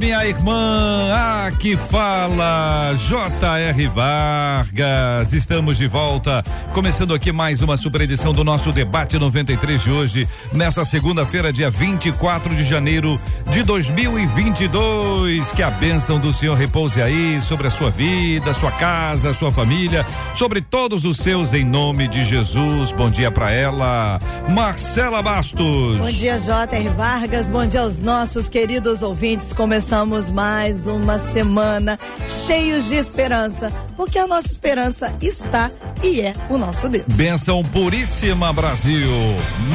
Minha irmã. Aqui fala J.R. Vargas. Estamos de volta, começando aqui mais uma super edição do nosso debate 93 de hoje, nessa segunda-feira, dia 24 de janeiro de 2022. Que a bênção do Senhor repouse aí sobre a sua vida, sua casa, sua família, sobre todos os seus em nome de Jesus. Bom dia para ela, Marcela Bastos. Bom dia, J.R. Vargas. Bom dia aos nossos queridos ouvintes. Começamos mais uma semana cheios de esperança, porque a nossa esperança está e é o nosso Deus. Benção puríssima, Brasil.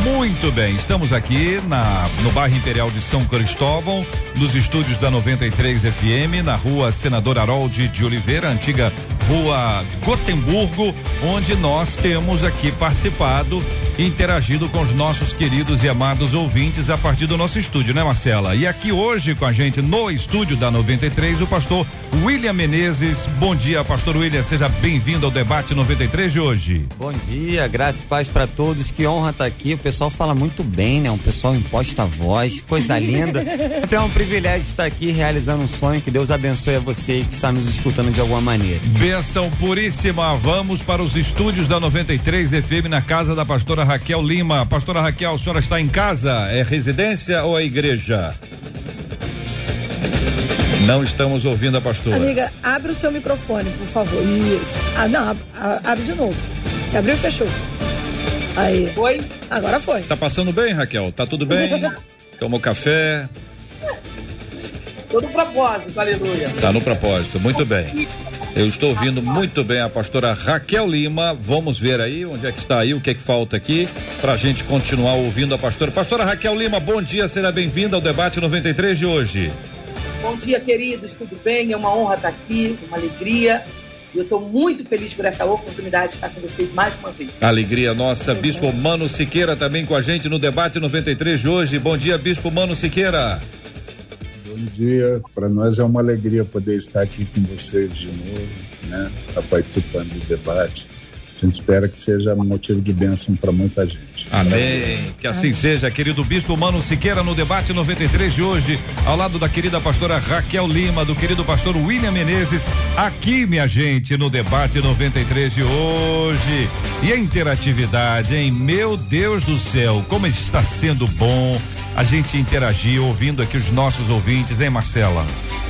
Muito bem, estamos aqui na no bairro Imperial de São Cristóvão, nos estúdios da 93 FM, na rua Senador Harold de Oliveira, antiga rua Gotemburgo, onde nós temos aqui participado interagido com os nossos queridos e amados ouvintes a partir do nosso estúdio, né, Marcela? E aqui hoje com a gente no estúdio da 93, o pastor William Menezes. Bom dia, pastor William, seja bem-vindo ao debate 93 de hoje. Bom dia, graça e paz para todos. Que honra estar aqui. O pessoal fala muito bem, né? Um pessoal imposta a voz, coisa linda. Sempre é um privilégio estar aqui realizando um sonho. Que Deus abençoe a você que está nos escutando de alguma maneira. Benção puríssima. Vamos para os estúdios da 93 FM na casa da pastora Raquel Lima. Pastora Raquel, a senhora está em casa? É residência ou é igreja? Não estamos ouvindo a pastora. Amiga, abre o seu microfone, por favor. Isso. Ah, não, ab- a- abre de novo. Você abriu e fechou. Aí. Foi? Agora foi. Tá passando bem, Raquel? Tá tudo bem? Tomou café? Todo propósito, aleluia. Tá no propósito, muito bem. Eu estou ouvindo muito bem a pastora Raquel Lima. Vamos ver aí onde é que está aí, o que é que falta aqui, pra gente continuar ouvindo a pastora. Pastora Raquel Lima, bom dia, seja bem-vinda ao debate 93 de hoje. Bom dia, queridos, tudo bem? É uma honra estar aqui, uma alegria. E eu estou muito feliz por essa oportunidade de estar com vocês mais uma vez. Alegria nossa, Bispo Mano Siqueira também com a gente no debate 93 de hoje. Bom dia, Bispo Mano Siqueira. Bom dia, para nós é uma alegria poder estar aqui com vocês de novo, né? Tá participando do debate. A gente espera que seja motivo de bênção para muita gente. Amém. Que assim seja, querido Bispo Mano Siqueira, no debate 93 de hoje, ao lado da querida pastora Raquel Lima, do querido pastor William Menezes, aqui, minha gente, no debate 93 de hoje. E a interatividade, hein? Meu Deus do céu, como está sendo bom a gente interagir, ouvindo aqui os nossos ouvintes, hein, Marcela?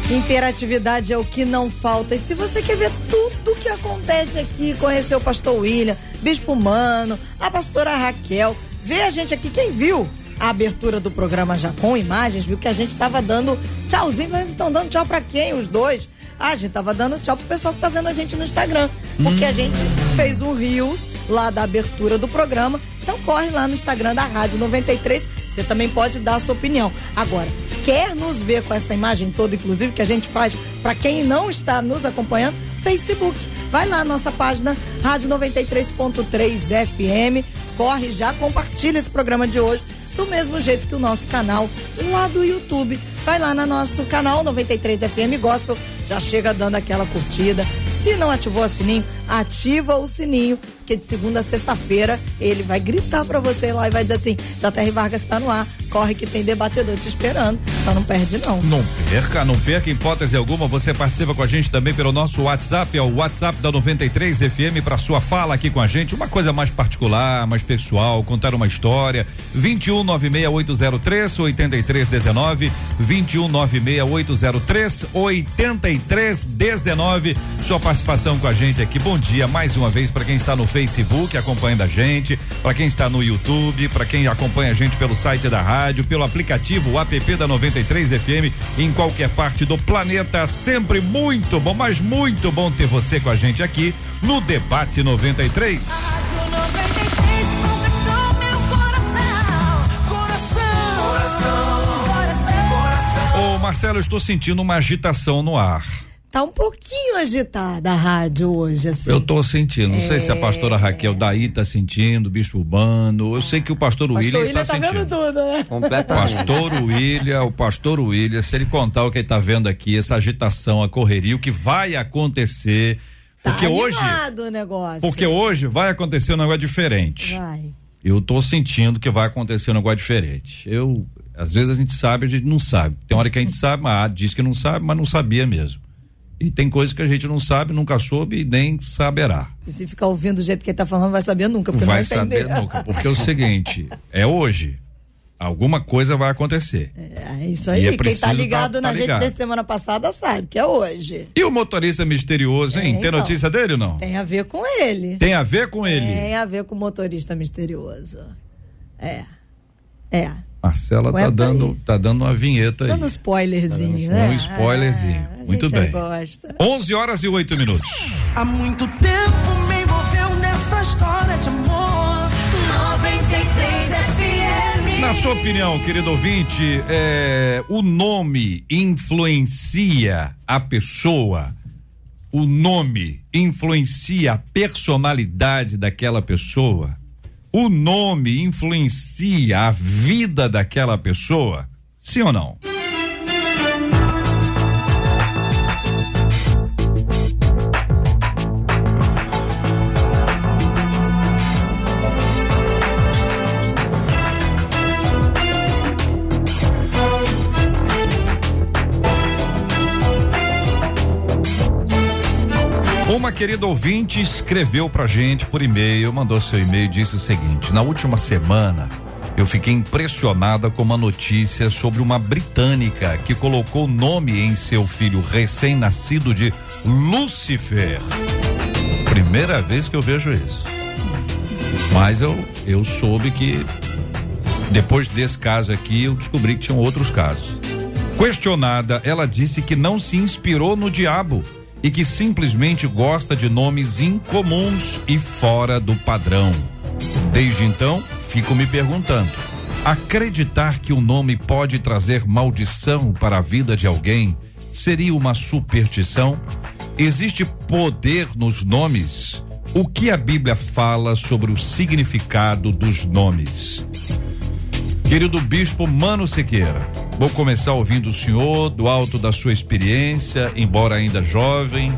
Interatividade é o que não falta. E se você quer ver tudo que acontece aqui, conhecer o pastor William, Bispo Mano, a pastora Raquel, vê a gente aqui, quem viu a abertura do programa já com imagens, viu que a gente estava dando tchauzinho, mas eles estão dando tchau pra quem? Os dois? Ah, a gente tava dando tchau pro pessoal que tá vendo a gente no Instagram. Porque a gente fez um Reels lá da abertura do programa. Então corre lá no Instagram da Rádio 93. Você também pode dar a sua opinião. Agora, quer nos ver com essa imagem toda, inclusive, que a gente faz para quem não está nos acompanhando? Facebook. Vai lá, nossa página Rádio 93.3 FM. Corre já, compartilha esse programa de hoje. Do mesmo jeito que o nosso canal lá do YouTube. Vai lá no nosso canal 93 FM Gospel. Já chega dando aquela curtida. Se não ativou o sininho, ativa o sininho, que de segunda a sexta-feira ele vai gritar pra você lá e vai dizer assim: JR Vargas está no ar, corre que tem debatedor te esperando. Então não perde, não. Não perca, não perca, hipótese alguma, você participa com a gente também pelo nosso WhatsApp, é o WhatsApp da 93 FM para sua fala aqui com a gente, uma coisa mais particular, mais pessoal, contar uma história. 21 96803 8319, 21 96803 8319. Sua participação com a gente aqui. Bom dia mais uma vez para quem está no Facebook acompanhando a gente, para quem está no YouTube, para quem acompanha a gente pelo site da rádio, pelo aplicativo o app da 93 FM em qualquer parte do planeta. Sempre muito bom, mas muito bom ter você com a gente aqui no Debate 93. Rádio 93 conquistou meu coração, coração, coração, coração. Ô Marcelo, eu estou sentindo uma agitação no ar. Tá um pouquinho agitada a rádio hoje, assim. Eu tô sentindo, não sei se a pastora Raquel daí tá sentindo, bispo Urbano, eu sei que o pastor, Pastor William William está tá vendo sentindo. tudo, né? Completamente. Pastor William, o pastor William, se ele contar o que ele tá vendo aqui, essa agitação, a correria, o que vai acontecer, porque tá hoje, animado o negócio. porque hoje vai acontecer um negócio diferente. Vai. Eu tô sentindo que vai acontecer um negócio diferente. Eu, às vezes a gente sabe, a gente não sabe. Tem hora que a gente sabe, mas diz que não sabe, mas não sabia mesmo. E tem coisas que a gente não sabe, nunca soube e nem saberá. E se ficar ouvindo do jeito que ele tá falando, vai saber nunca, porque vai não vai entender. saber nunca. Porque é o seguinte, é hoje. Alguma coisa vai acontecer. É isso aí. É Quem preciso tá ligado tá- na tá gente ligado. desde semana passada sabe que é hoje. E o motorista misterioso, hein? É, Tem então. notícia dele ou não? Tem a ver com ele. Tem a ver com ele. Tem a ver com o motorista misterioso. É. É. Marcela tá Aguenta dando, aí. tá dando uma vinheta aí. Dando spoilerzinho, Um né? spoilerzinho. Ah, a Muito gente bem. gosta. 11 horas e 8 minutos. Há muito tempo me envolveu nessa história de amor. 93 FM. Na sua opinião, querido ouvinte, é, o nome influencia a pessoa? O nome influencia a personalidade daquela pessoa? O nome influencia a vida daquela pessoa? Sim ou não? Uma querida ouvinte escreveu pra gente por e-mail, mandou seu e-mail e disse o seguinte: na última semana eu fiquei impressionada com uma notícia sobre uma britânica que colocou o nome em seu filho recém-nascido de Lucifer. Primeira vez que eu vejo isso. Mas eu, eu soube que depois desse caso aqui eu descobri que tinham outros casos. Questionada, ela disse que não se inspirou no diabo e que simplesmente gosta de nomes incomuns e fora do padrão. Desde então, fico me perguntando: acreditar que o nome pode trazer maldição para a vida de alguém seria uma superstição? Existe poder nos nomes? O que a Bíblia fala sobre o significado dos nomes? Querido Bispo Mano Siqueira, vou começar ouvindo o senhor, do alto da sua experiência, embora ainda jovem.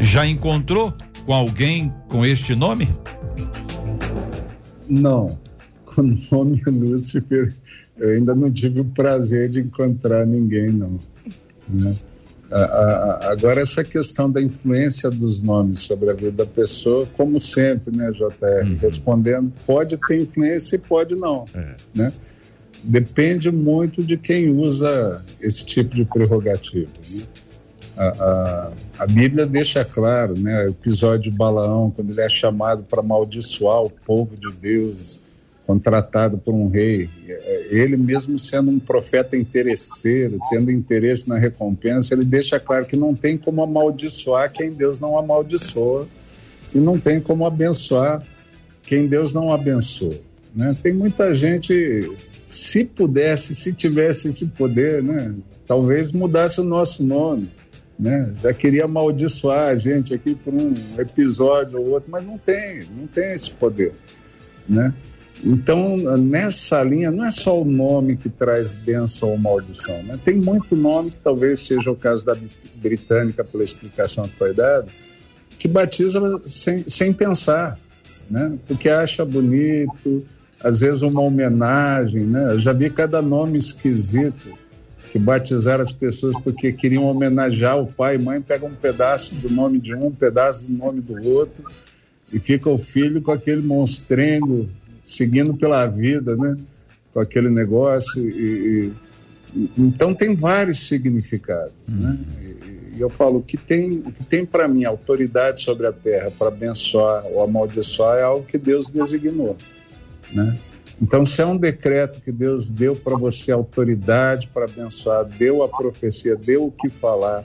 Já encontrou com alguém com este nome? Não. Com o nome Lúcifer, eu ainda não tive o prazer de encontrar ninguém, não. né? A- a- Agora, essa questão da influência dos nomes sobre a vida da pessoa, como sempre, né, JR? Respondendo, pode ter influência e pode não. Né? Depende muito de quem usa esse tipo de prerrogativa. Né? A, a, a Bíblia deixa claro, né, o episódio de Balaão, quando ele é chamado para amaldiçoar o povo de Deus, contratado por um rei, é, ele mesmo sendo um profeta interesseiro, tendo interesse na recompensa, ele deixa claro que não tem como amaldiçoar quem Deus não amaldiçoa e não tem como abençoar quem Deus não abençoa. Né? Tem muita gente, se pudesse, se tivesse esse poder, né, talvez mudasse o nosso nome né? Já queria amaldiçoar a gente aqui por um episódio ou outro, mas não tem, não tem esse poder, né? Então, nessa linha, não é só o nome que traz bênção ou maldição, né? Tem muito nome, que talvez seja o caso da britânica, pela explicação que foi dada, que batiza sem, sem pensar, né? Porque acha bonito, às vezes uma homenagem, né? Eu já vi cada nome esquisito que batizaram as pessoas porque queriam homenagear o pai e mãe, pega um pedaço do nome de um, um pedaço do nome do outro, e fica o filho com aquele monstrengo seguindo pela vida, né? Com aquele negócio. E, e- então tem vários significados, né? E, e eu falo, que tem, o que tem para mim autoridade sobre a terra para abençoar ou amaldiçoar é algo que Deus designou, né? Então, se é um decreto que Deus deu para você autoridade para abençoar, deu a profecia, deu o que falar,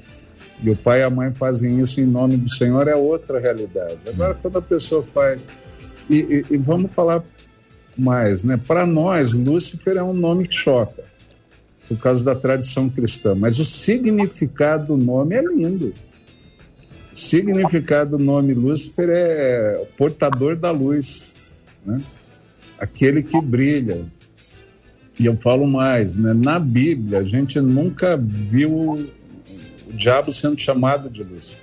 e o pai e a mãe fazem isso em nome do Senhor, é outra realidade. Agora, quando a pessoa faz. E, e- e vamos falar mais, né? Para nós, Lúcifer é um nome que choca, por causa da tradição cristã, mas o significado do nome é lindo. O significado do nome Lúcifer é portador da luz, né? Aquele que brilha. E eu falo mais, né? na Bíblia a gente nunca viu o diabo sendo chamado de Lúcifer.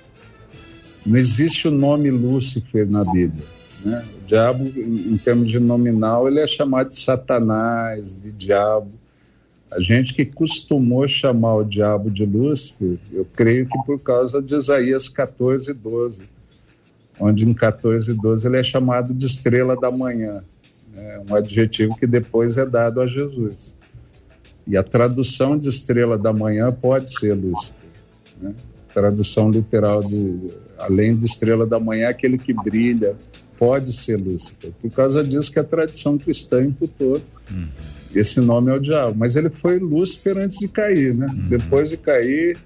Não existe o nome Lúcifer na Bíblia. Né? O diabo, em, termos de nominal, ele é chamado de Satanás, de diabo. A gente que costumou chamar o diabo de Lúcifer, eu creio que por causa de Isaías 14, 12, onde em 14, 12 ele é chamado de estrela da manhã, né? um adjetivo que depois é dado a Jesus. E a tradução de estrela da manhã pode ser Lúcifer. Né? Tradução literal de além de estrela da manhã, aquele que brilha, pode ser Lúcifer. Por causa disso que a tradição cristã imputou. Uhum esse nome é o diabo. Mas ele foi Lúcifer antes de cair, né? Uhum. Depois de cair,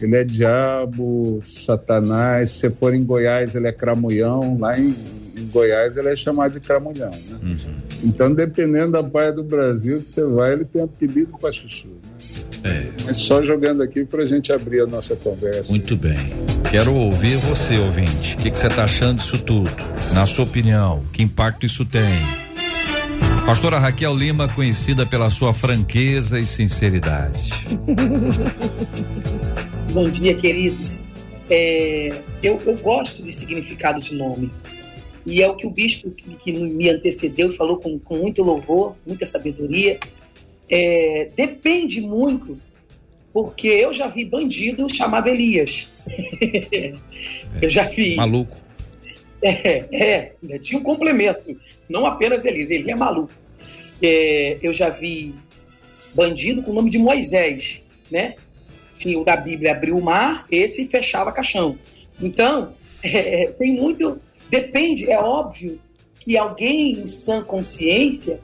ele é diabo, satanás. Se for em Goiás, ele é cramulhão. Lá em, em Goiás, ele é chamado de cramulhão, né? Uhum. Então, dependendo da parte do Brasil que você vai, ele tem apelido para chuchu. Né? É. Mas só jogando aqui para a gente abrir a nossa conversa. Muito bem. Quero ouvir você, ouvinte. O que, que você está achando disso tudo? Na sua opinião, que impacto isso tem? Pastora Raquel Lima, conhecida pela sua franqueza e sinceridade. Bom dia, queridos. É, eu, eu, gosto de significado de nome. E é o que o bispo que, que me antecedeu falou com, com muito louvor, muita sabedoria. É, depende muito, porque eu já vi bandido chamado Elias. eu já vi. Maluco. É, é, tinha um complemento não apenas Elias, ele é maluco. É, eu já vi bandido com o nome de Moisés, né? Tinha o da Bíblia abriu o mar, esse fechava caixão. Então, é, tem muito. Depende, é óbvio que alguém em sã consciência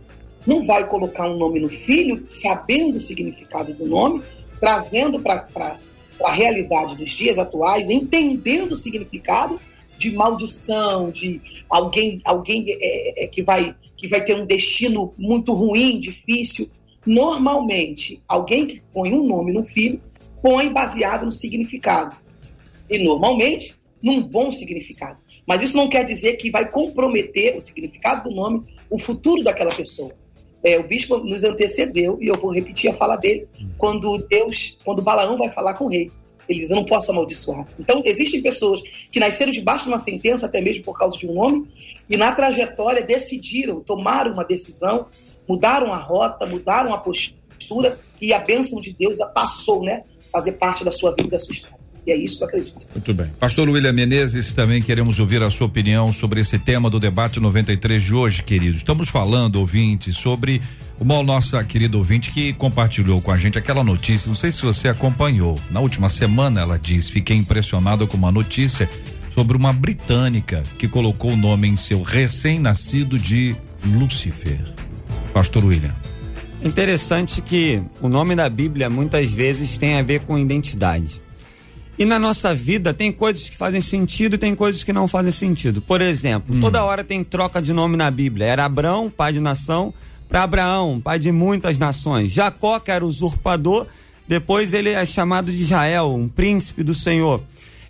não vai colocar um nome no filho, sabendo o significado do nome, trazendo para a realidade dos dias atuais, entendendo o significado de maldição, de alguém, alguém é, é, que, vai, que vai ter um destino muito ruim, difícil. Normalmente, alguém que põe um nome no filho, põe baseado no significado. E normalmente, num bom significado. Mas isso não quer dizer que vai comprometer o significado do nome, o futuro daquela pessoa. É, o bispo nos antecedeu, e eu vou repetir a fala dele, quando Deus, quando Balaão vai falar com o rei. Ele diz: Eu não posso amaldiçoar. Então, existem pessoas que nasceram debaixo de uma sentença, até mesmo por causa de um nome, e na trajetória decidiram, tomaram uma decisão, mudaram a rota, mudaram a postura, e a bênção de Deus passou, né? Fazer parte da sua vida, da sua história. E é isso que eu acredito. Muito bem. Pastor William Menezes, também queremos ouvir a sua opinião sobre esse tema do debate 93 de hoje, querido. Estamos falando, ouvinte, sobre uma nossa querida ouvinte que compartilhou com a gente aquela notícia, não sei se você acompanhou. Na última semana ela diz: "Fiquei impressionado com uma notícia sobre uma britânica que colocou o nome em seu recém-nascido de Lúcifer." Pastor William. Interessante que o nome da Bíblia muitas vezes tem a ver com identidade. E na nossa vida tem coisas que fazem sentido e tem coisas que não fazem sentido. Por exemplo, hum. toda hora tem troca de nome na Bíblia. Era Abraão, pai de nação, para Abraão, pai de muitas nações. Jacó, que era usurpador, depois ele é chamado de Israel, um príncipe do Senhor.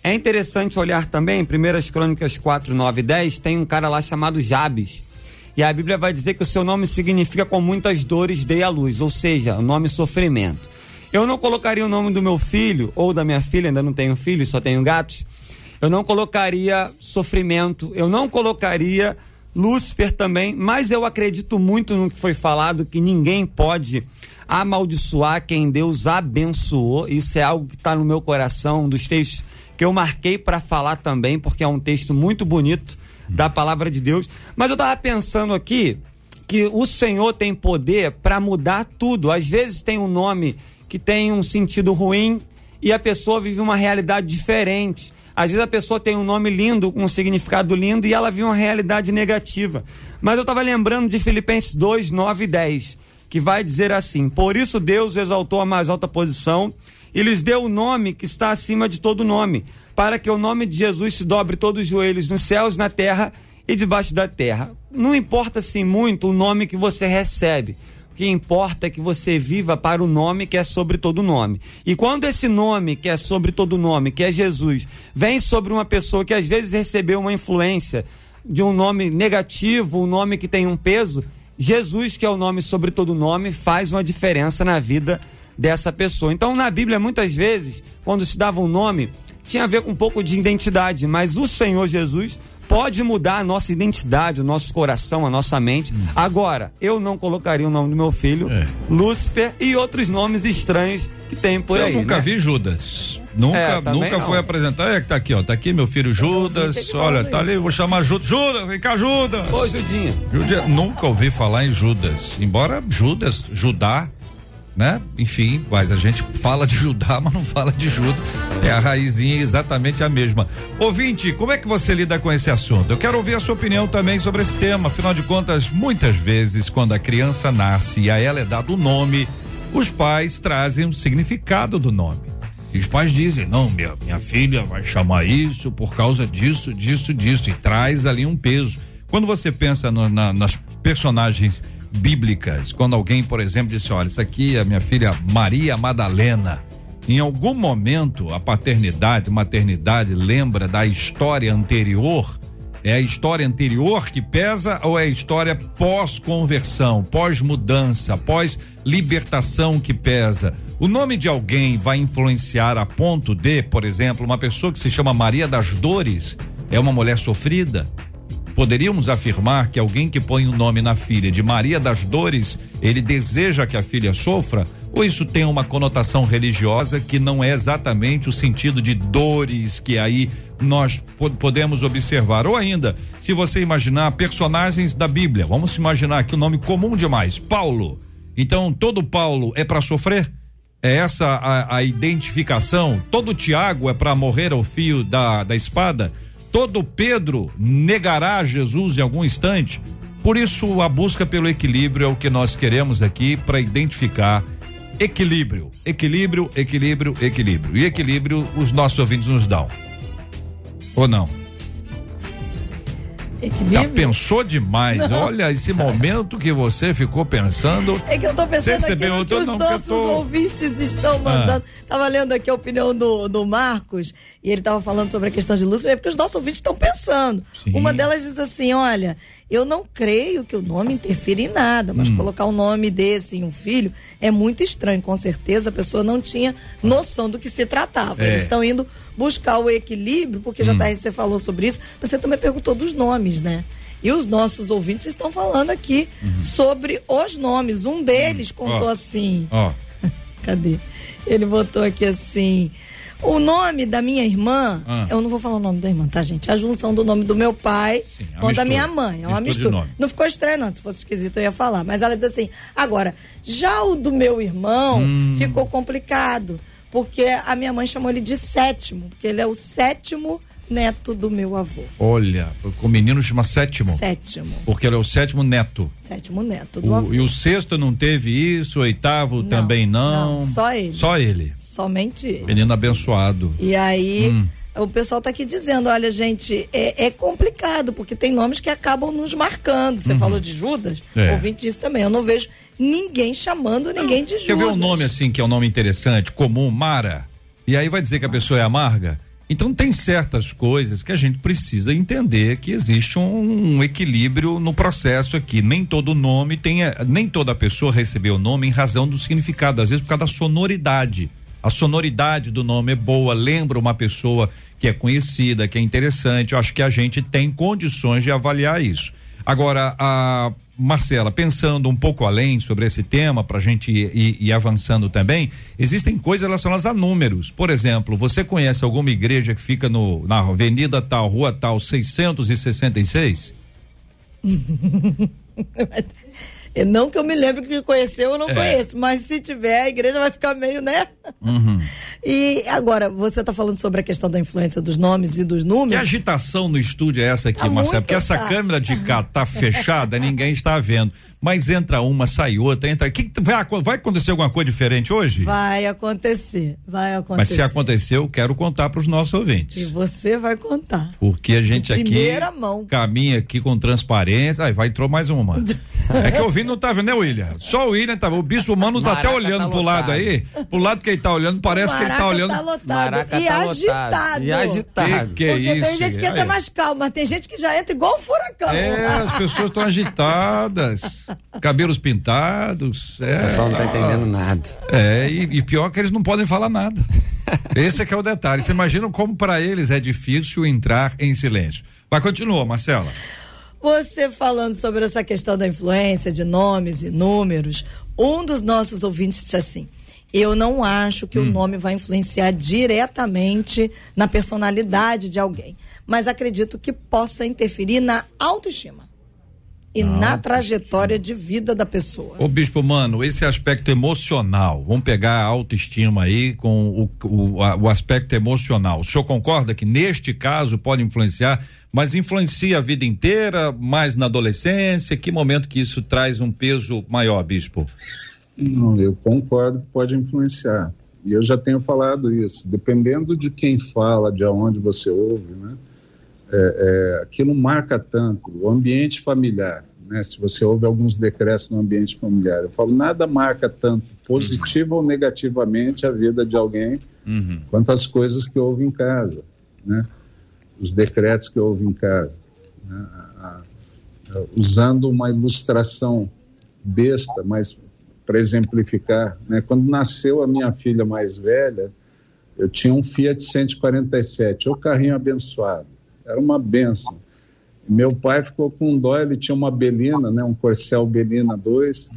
É interessante olhar também, em 1 Crônicas 4, 9 e 10, tem um cara lá chamado Jabes. E a Bíblia vai dizer que o seu nome significa com muitas dores dei a luz, ou seja, o nome sofrimento. Eu não colocaria o nome do meu filho ou da minha filha, ainda não tenho filho, só tenho gatos. Eu não colocaria sofrimento, eu não colocaria Lúcifer também, mas eu acredito muito no que foi falado que ninguém pode amaldiçoar quem Deus abençoou. Isso é algo que está no meu coração, um dos textos que eu marquei para falar também, porque é um texto muito bonito da palavra de Deus. Mas eu estava pensando aqui que o Senhor tem poder para mudar tudo. Às vezes tem um nome que tem um sentido ruim e a pessoa vive uma realidade diferente. Às vezes a pessoa tem um nome lindo, um significado lindo, e ela vive uma realidade negativa. Mas eu estava lembrando de Filipenses 2, 9 e 10, que vai dizer assim: Por isso Deus exaltou a mais alta posição e lhes deu o nome que está acima de todo nome, para que o nome de Jesus se dobre todos os joelhos nos céus, na terra e debaixo da terra. Não importa assim muito o nome que você recebe que importa é que você viva para o nome que é sobre todo nome. E quando esse nome que é sobre todo nome, que é Jesus, vem sobre uma pessoa que às vezes recebeu uma influência de um nome negativo, um nome que tem um peso, Jesus, que é o nome sobre todo nome, faz uma diferença na vida dessa pessoa. Então, na Bíblia, muitas vezes, quando se dava um nome, tinha a ver com um pouco de identidade, mas o Senhor Jesus pode mudar a nossa identidade, o nosso coração, a nossa mente. Hum. Agora, eu não colocaria o nome do meu filho, é. Lúcifer e outros nomes estranhos que tem por eu aí. Eu nunca né? vi Judas. Nunca, é, nunca foi apresentar. É que tá aqui, ó. Tá aqui meu filho Judas. Olha, tá ali, vou chamar Judas. Judas, vem cá, Judas. Ô, Judinha. Judinha. Nunca ouvi falar em Judas. Embora Judas, Judá, né? Enfim, mas a gente fala de Judá, mas não fala de Judas. É a raizinha exatamente a mesma. Ouvinte, como é que você lida com esse assunto? Eu quero ouvir a sua opinião também sobre esse tema. Afinal de contas, muitas vezes, quando a criança nasce e a ela é dado o nome, os pais trazem o significado do nome. E os pais dizem: não, minha, minha filha vai chamar isso por causa disso, disso, disso, e traz ali um peso. Quando você pensa no, na, nas personagens bíblicas. Quando alguém, por exemplo, disse: Olha, isso aqui é minha filha Maria Madalena. Em algum momento, a paternidade, maternidade lembra da história anterior? É a história anterior que pesa ou é a história pós-conversão, pós-mudança, pós-libertação que pesa? O nome de alguém vai influenciar a ponto de, por exemplo, uma pessoa que se chama Maria das Dores é uma mulher sofrida? Poderíamos afirmar que alguém que põe o nome na filha de Maria das Dores, ele deseja que a filha sofra? Ou isso tem uma conotação religiosa que não é exatamente o sentido de dores que aí nós podemos observar? Ou ainda, se você imaginar personagens da Bíblia, vamos imaginar que o nome comum demais, Paulo. Então, todo Paulo é para sofrer? É essa a, a identificação? Todo Tiago é para morrer ao fio da, da espada? Todo Pedro negará Jesus em algum instante. Por isso, a busca pelo equilíbrio é o que nós queremos aqui para identificar equilíbrio, equilíbrio, equilíbrio, equilíbrio. E equilíbrio os nossos ouvintes nos dão. Ou não? Equilíbrio? Já pensou demais. Não. Olha esse momento que você ficou pensando. É que eu tô pensando aqui que os nossos tô... ouvintes estão mandando. Ah. Tava lendo aqui a opinião do, do Marcos e ele tava falando sobre a questão de Lúcifer, é porque os nossos ouvintes estão pensando. Sim. Uma delas diz assim: olha, eu não creio que o nome interfira em nada, mas hum. colocar um nome desse em um filho é muito estranho. Com certeza a pessoa não tinha noção do que se tratava. É. Eles estão indo buscar o equilíbrio, porque já hum. tá, você falou sobre isso. Você também perguntou dos nomes, né? E os nossos ouvintes estão falando aqui uhum. sobre os nomes. Um deles uhum. contou oh. assim. Ó. Oh. Cadê? Ele botou aqui assim. O nome da minha irmã, ah. eu não vou falar o nome da irmã, tá, gente? A junção do nome do meu pai Sim, com da minha mãe. É uma mistura. Não ficou estranho, não. Se fosse esquisito, eu ia falar. Mas ela diz assim: agora, já o do meu irmão hum. ficou complicado. Porque a minha mãe chamou ele de sétimo, porque ele é o sétimo neto do meu avô. Olha, o menino chama sétimo. Sétimo. Porque ele é o sétimo neto. Sétimo neto do o, avô. E o sexto não teve isso, o oitavo não, também não. Não, só ele. Só ele. Somente ele. Menino abençoado. E aí. Hum. O pessoal está aqui dizendo, olha, gente, é, é, complicado, porque tem nomes que acabam nos marcando. Você uhum. falou de Judas, é. ouvinte disse também. Eu não vejo ninguém chamando ninguém de Judas. Quer ver um nome assim, que é um nome interessante, comum, Mara? E aí vai dizer que a pessoa é amarga? Então tem certas coisas que a gente precisa entender que existe um, um, equilíbrio no processo aqui. Nem todo nome tem, nem toda pessoa recebeu o nome em razão do significado, às vezes por causa da sonoridade. A sonoridade do nome é boa, lembra uma pessoa que é conhecida, que é interessante. Eu acho que a gente tem condições de avaliar isso. Agora, a Marcela, pensando um pouco além sobre esse tema, para a gente ir, ir, ir, avançando também, existem coisas relacionadas a números. Por exemplo, você conhece alguma igreja que fica no, na avenida tal, rua tal, 666? Não que eu me lembre que conheceu, eu não é. conheço, mas se tiver, a igreja vai ficar meio, né? Uhum. E agora, você está falando sobre a questão da influência dos nomes e dos números. Que agitação no estúdio é essa aqui, tá Marcelo? Porque essa tá. câmera de cá tá fechada, ninguém está vendo mas entra uma, sai outra, entra. Que, vai, vai acontecer alguma coisa diferente hoje? Vai acontecer, vai acontecer. Mas se aconteceu, eu quero contar para os nossos ouvintes. E você vai contar. Porque a gente De aqui mão. caminha aqui com transparência. Aí vai entrou mais uma. É que o Vini não tá vendo, né, William? Só o William tá O bispo humano tá até Maraca olhando tá pro lado aí. Pro lado que ele tá olhando, parece que ele tá Maraca olhando. tá lotado Maraca e tá agitado. lotado. E agitado. Que, que Porque isso? tem gente que Aí. entra mais calmo, mas tem gente que já entra igual um furacão. É, as pessoas estão agitadas, cabelos pintados. É, O pessoal não tá entendendo nada. É, e, e pior que eles não podem falar nada. Esse é que é o detalhe. Você imagina como para eles é difícil entrar em silêncio. Vai, continua, Marcela. Você falando sobre essa questão da influência de nomes e números, um dos nossos ouvintes disse assim: Eu não acho que o nome vai influenciar diretamente na personalidade de alguém, mas acredito que possa interferir na autoestima e na trajetória de vida da pessoa. Ô Bispo Mano, esse aspecto emocional, vamos pegar a autoestima aí com o, o, a- o aspecto emocional. O senhor concorda que neste caso pode influenciar, mas influencia a vida inteira, mais na adolescência? Que momento que isso traz um peso maior, Bispo? Não, eu concordo que pode influenciar. E eu já tenho falado isso. Dependendo de quem fala, de onde você ouve, né? É, é, aquilo marca tanto. O ambiente familiar, né? Se você ouve alguns decretos no ambiente familiar, eu falo nada marca tanto positiva ou negativamente a vida de alguém quanto as coisas que ouve em casa, né? Os decretos que ouve em casa. né? A- a- usando uma ilustração besta, mas para exemplificar, né? quando nasceu a minha filha mais velha, eu tinha um Fiat 147, o carrinho abençoado, era uma benção. Meu pai ficou com dó, ele tinha uma Belina, né? um Corcel Belina 2,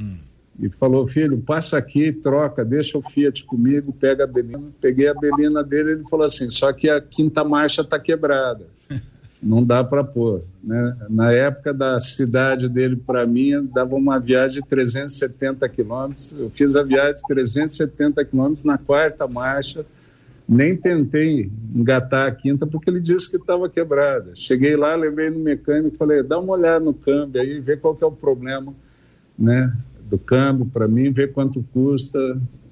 e falou, filho, passa aqui, troca, deixa o Fiat comigo, pega a Belina. Peguei a Belina dele, ele falou assim, só que a quinta marcha está quebrada não dá para pôr. Né? Na época da cidade dele para mim, dava uma viagem de 370 quilômetros. Eu fiz a viagem de 370 quilômetros na quarta marcha, nem tentei engatar a quinta porque ele disse que estava quebrada. Cheguei lá, levei no mecânico falei: dá uma olhada no câmbio aí, vê qual que é o problema né, do câmbio para mim, ver quanto custa.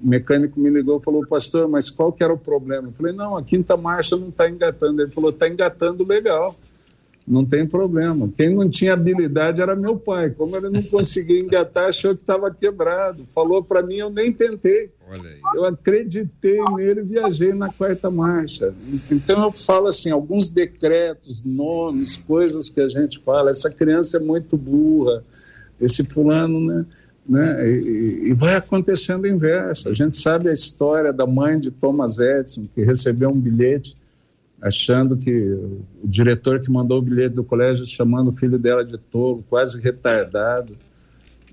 O mecânico me ligou falou, pastor, mas qual que era o problema? Eu falei, não, a quinta marcha não está engatando. Ele falou, está engatando legal, não tem problema. Quem não tinha habilidade era meu pai. Como ele não conseguia engatar, achou que estava quebrado. Falou para mim, eu nem tentei. Eu acreditei nele e viajei na quarta marcha. Então eu falo assim, alguns decretos, nomes, coisas que a gente fala, essa criança é muito burra, esse fulano, né? né? E, e vai acontecendo o inverso. A gente sabe a história da mãe de Thomas Edison, que recebeu um bilhete achando que o diretor que mandou o bilhete do colégio chamando o filho dela de tolo, quase retardado,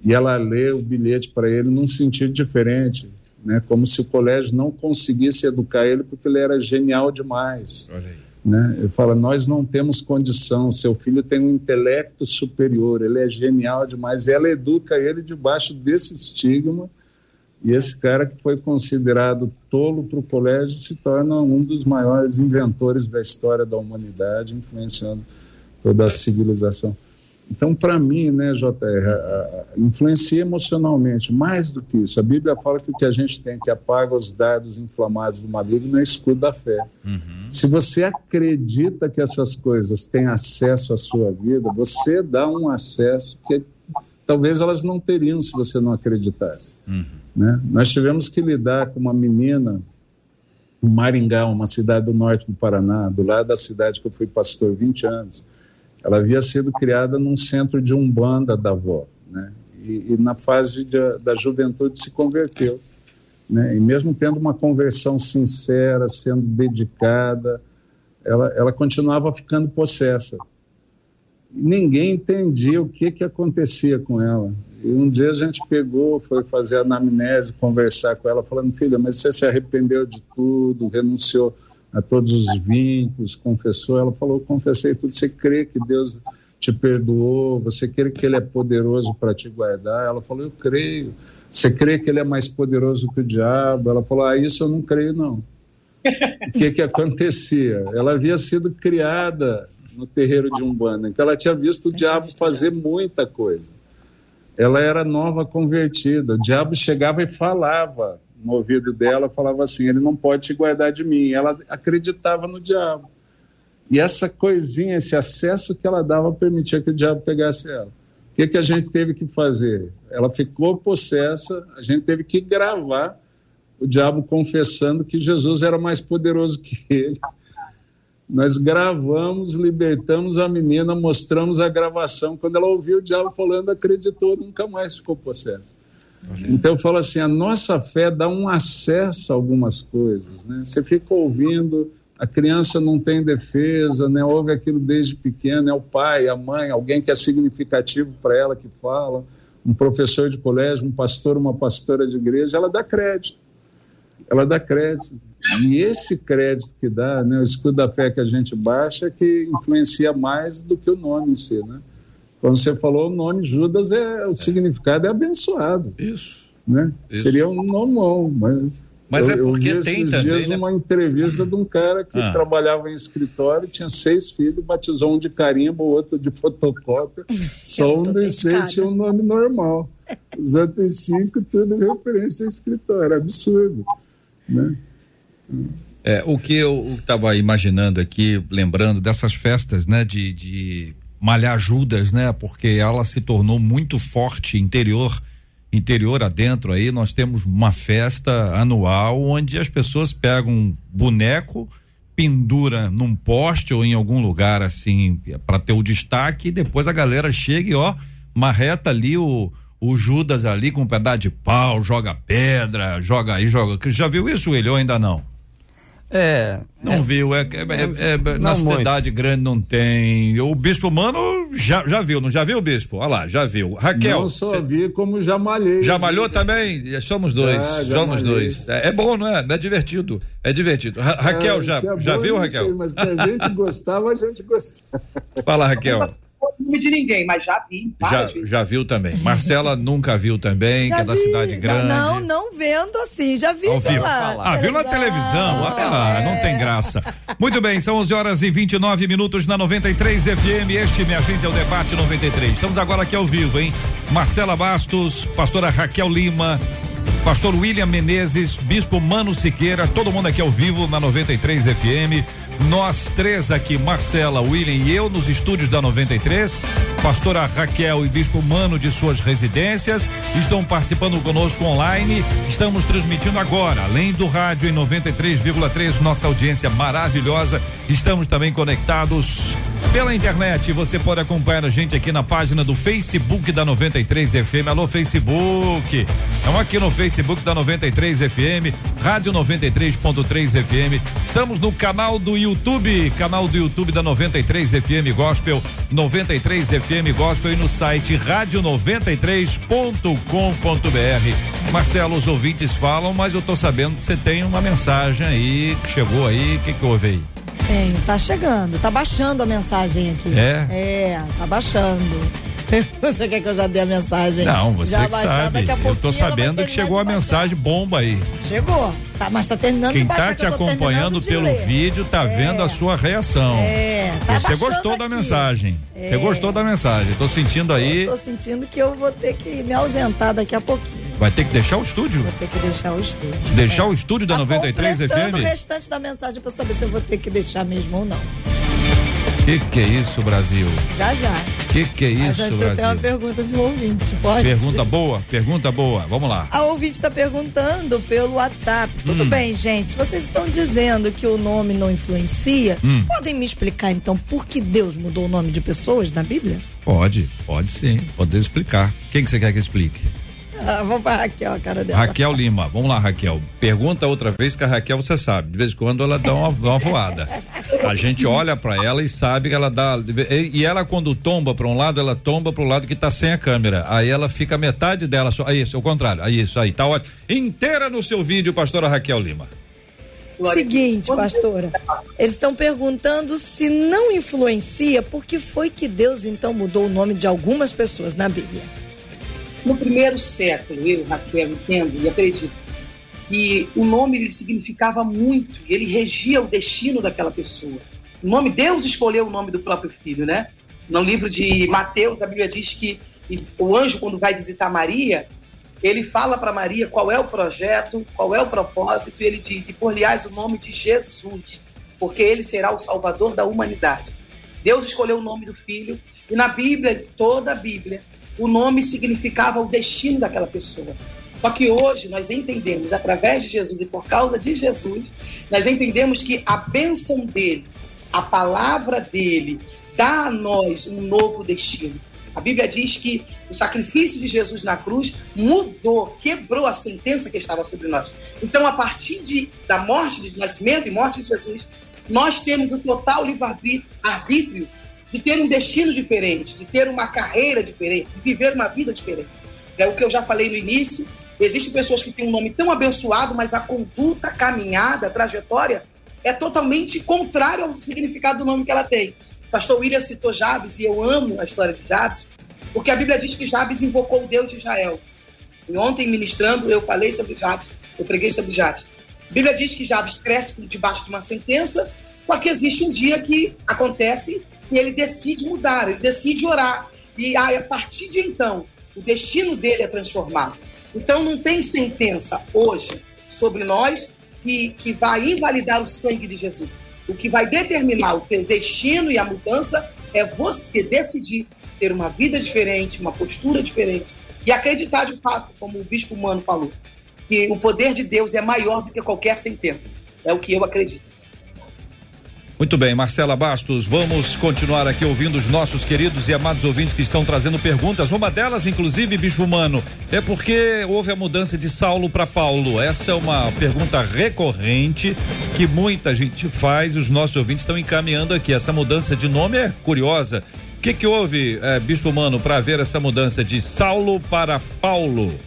e ela lê o bilhete para ele num sentido diferente, né? Como se o colégio não conseguisse educar ele porque ele era genial demais, Olha aí. né? Eu falo, nós não temos condição, seu filho tem um intelecto superior, ele é genial demais, e ela educa ele debaixo desse estigma, e esse cara que foi considerado tolo para o colégio se torna um dos maiores inventores da história da humanidade, influenciando toda a civilização. Então, para mim, né, JR, influencia emocionalmente, mais do que isso. A Bíblia fala que o que a gente tem que apaga os dados inflamados do maligno é escudo da fé. Se você acredita que essas coisas têm acesso à sua vida, você dá um acesso que talvez elas não teriam se você não acreditasse. Né? Nós tivemos que lidar com uma menina em Maringá, uma cidade do norte do Paraná, do lado da cidade que eu fui pastor 20 anos. Ela havia sido criada num centro de umbanda da avó, né? E, e na fase de, da juventude se converteu, né? E mesmo tendo uma conversão sincera, sendo dedicada, ela, ela continuava ficando possessa. Ninguém entendia o que que acontecia com ela. E um dia a gente pegou, foi fazer anamnese, conversar com ela, falando, filha, mas você se arrependeu de tudo, renunciou a todos os vínculos, confessou. Ela falou, confessei tudo. Você crê que Deus te perdoou? Você crê que Ele é poderoso para te guardar? Ela falou, eu creio. Você crê que Ele é mais poderoso que o diabo? Ela falou, ah, isso eu não creio, não. O que que acontecia? Ela havia sido criada no terreiro de Umbanda, então ela tinha visto o diabo fazer muita coisa. Ela era nova convertida. O diabo chegava e falava no ouvido dela, falava assim: ele não pode te guardar de mim. Ela acreditava no diabo. E essa coisinha, esse acesso que ela dava, permitia que o diabo pegasse ela. O que, que a gente teve que fazer? Ela ficou possessa, a gente teve que gravar o diabo confessando que Jesus era mais poderoso que ele. Nós gravamos, libertamos a menina, mostramos a gravação. Quando ela ouviu o diabo falando, acreditou, nunca mais ficou possessa. Então eu falo assim, a nossa fé dá um acesso a algumas coisas, né? Você fica ouvindo, a criança não tem defesa, né? Ouve aquilo desde pequeno, é o pai, a mãe, alguém que é significativo para ela que fala, um professor de colégio, um pastor, uma pastora de igreja, ela dá crédito. Ela dá crédito. E esse crédito que dá, né, o escudo da fé que a gente baixa, é que influencia mais do que o nome em si, né? Quando você falou o nome Judas, é, o significado é abençoado. Isso. Né? Isso. Seria um nomão, mas... Mas eu, é porque eu vi tem esses também, dias né? uma entrevista de um cara que Ah. trabalhava em escritório, tinha seis filhos, batizou um de carimbo, outro de fotocópia, só um dos seis tinha um nome normal. Os outros cinco, tudo referência ao escritório, absurdo. Né? É, o que eu estava imaginando aqui, lembrando dessas festas, né, de, de malhar Judas, né, porque ela se tornou muito forte interior, interior adentro aí, nós temos uma festa anual onde as pessoas pegam um boneco, pendura num poste ou em algum lugar assim, para ter o destaque e depois a galera chega e ó, marreta ali o o Judas ali com um pedaço de pau, joga pedra, joga aí, joga. Já viu isso, ele, ou ainda não? É. Não viu, é, é- é- é- na Não cidade grande não tem. O Bispo Mano já, já viu, não já viu, Bispo? Olha lá, já viu. Raquel, não só cê- vi, como já malhei. já malhou também? Somos dois, somos malhei. dois. É, é bom, não é? É divertido, é divertido. Ra- Raquel, já, é já bom, viu, não Raquel? sei, mas que a gente gostava, a gente gostava. Fala, Raquel. Não nome de ninguém, mas já vi Já, vezes. já viu também. Marcela nunca viu também, que é da vi. cidade grande. Não, não vendo assim, já vi Ao vivo. pela Ah, viu na televisão? Ah, não tem graça. Muito bem, são 11 horas e 29 minutos na 93 FM. Este, minha gente, é o Debate 93. Estamos agora aqui ao vivo, hein? Marcela Bastos, pastora Raquel Lima, pastor William Menezes, bispo Mano Siqueira, todo mundo aqui ao vivo na 93 FM. Nós três aqui, Marcela, William e eu, nos estúdios da 93. Pastora Raquel e Bispo Mano de suas residências estão participando conosco online. Estamos transmitindo agora, além do rádio em 93,3, nossa audiência maravilhosa. Estamos também conectados pela internet. Você pode acompanhar a gente aqui na página do Facebook da 93 FM. Alô, Facebook. Estamos aqui no Facebook da 93 FM, Rádio 93.3 FM. Estamos no canal do YouTube, canal do YouTube da 93 FM Gospel, 93 FM Gospel e no site rádio93.com.br. Marcelo, os ouvintes falam, mas eu tô sabendo que você tem uma mensagem aí que chegou aí. O que que houve aí? Tem, tá chegando, tá baixando a mensagem aqui. É? É, tá baixando. Você quer que eu já dê a mensagem? Não, você já que baixar, sabe. Eu tô sabendo que chegou a mensagem bomba aí. Chegou, tá, mas tá terminando Quem de baixar. tá te acompanhando pelo ler. vídeo tá É. vendo a sua reação. É, tá Você gostou da aqui. mensagem. Você É. gostou da mensagem. Tô sentindo aí. Eu tô sentindo que eu vou ter que me ausentar daqui a pouquinho. Vai ter que deixar o estúdio? Vou ter que deixar o estúdio. Deixar É. o estúdio da Tá 93 completando o FM? restante da mensagem pra saber se eu vou ter que deixar mesmo ou não. Que que é isso, Brasil? Já, já. Que que é Mas isso, antes eu tenho uma Brasil? pergunta de um ouvinte, pode? Pergunta boa, pergunta boa. Vamos lá. A ouvinte está perguntando pelo WhatsApp. Tudo Hum. bem, gente. Se vocês estão dizendo que o nome não influencia, Hum. podem me explicar então por que Deus mudou o nome de pessoas na Bíblia? Pode, pode sim. Pode explicar. Quem que você quer que explique? Ah, vou para Raquel, a cara dela. Raquel Lima. Vamos lá, Raquel. Pergunta outra vez que a Raquel você sabe. De vez em quando ela dá uma, dá uma voada. A gente olha pra ela e sabe que ela dá. E ela, quando tomba pra um lado, ela tomba pro lado que tá sem a câmera. Aí ela fica metade dela só. Aí, isso, é o contrário. Aí, isso aí. Tá ótimo. Inteira no seu vídeo, pastora Raquel Lima. Seguinte, pastora. Eles estão perguntando se não influencia, por que foi que Deus então mudou o nome de algumas pessoas na Bíblia? No primeiro século, eu, Raquel, entendo e acredito que o nome ele significava muito, ele regia o destino daquela pessoa. O nome, Deus escolheu o nome do próprio filho, né? No livro de Mateus, a Bíblia diz que o anjo, quando vai visitar Maria, ele fala para Maria qual é o projeto, qual é o propósito, e ele diz: E por-lhe-ás o nome de Jesus, porque ele será o salvador da humanidade. Deus escolheu o nome do filho, e na Bíblia, toda a Bíblia, o nome significava o destino daquela pessoa. Só que hoje nós entendemos, através de Jesus e por causa de Jesus, nós entendemos que a bênção dele, a palavra dele, dá a nós um novo destino. A Bíblia diz que o sacrifício de Jesus na cruz mudou, quebrou a sentença que estava sobre nós. Então, a partir de, da morte, de nascimento e morte de Jesus, nós temos o total livre-arbítrio de ter um destino diferente, de ter uma carreira diferente, de viver uma vida diferente. É o que eu já falei no início. Existem pessoas que têm um nome tão abençoado, mas a conduta, a caminhada, a trajetória é totalmente contrária ao significado do nome que ela tem. Pastor William citou Jabes e eu amo a história de Jabes, porque a Bíblia diz que Jabes invocou o Deus de Israel. E ontem, ministrando, eu falei sobre Jabes, eu preguei sobre Jabes. A Bíblia diz que Jabes cresce debaixo de uma sentença, só que existe um dia que acontece e ele decide mudar, ele decide orar. E aí, a partir de então, o destino dele é transformado. Então não tem sentença hoje sobre nós que, que vai invalidar o sangue de Jesus. O que vai determinar o teu destino e a mudança é você decidir ter uma vida diferente, uma postura diferente e acreditar de fato, como o bispo Mano falou, que o poder de Deus é maior do que qualquer sentença. É o que eu acredito. Muito bem, Marcela Bastos, vamos continuar aqui ouvindo os nossos queridos e amados ouvintes que estão trazendo perguntas. Uma delas, inclusive, Bispo Mano, é porque houve a mudança de Saulo para Paulo. Essa é uma pergunta recorrente que muita gente faz e os nossos ouvintes estão encaminhando aqui. Essa mudança de nome é curiosa. O que, que houve, eh, Bispo Mano, para ver essa mudança de Saulo para Paulo?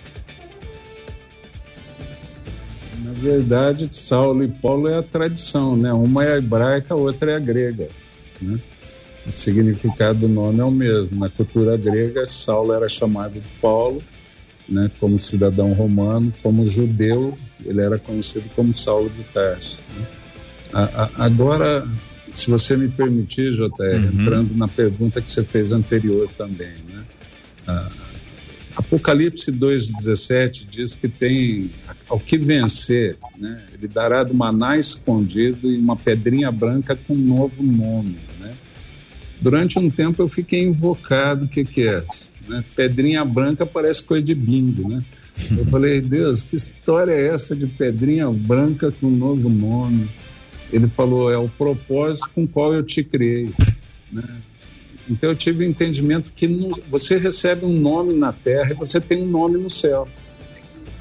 Verdade, Saulo e Paulo é a tradição, né? Uma é a hebraica, a outra é a grega. Né? O significado do nome é o mesmo. Na cultura grega, Saulo era chamado de Paulo, né? Como cidadão romano, como judeu, ele era conhecido como Saulo de Tarso. Né? A, a, agora, se você me permitir, JR, uhum. entrando na pergunta que você fez anterior também, né? Ah, Apocalipse 2,17 diz que tem ao que vencer, né? ele dará do maná escondido e uma pedrinha branca com um novo nome. Né? Durante um tempo eu fiquei invocado, o que, que é? Né? Pedrinha branca parece coisa de bingo, né? Eu falei, Deus, que história é essa de pedrinha branca com um novo nome? Ele falou, é o propósito com qual eu te criei. Né? Então eu tive o um entendimento que você recebe um nome na terra e você tem um nome no céu.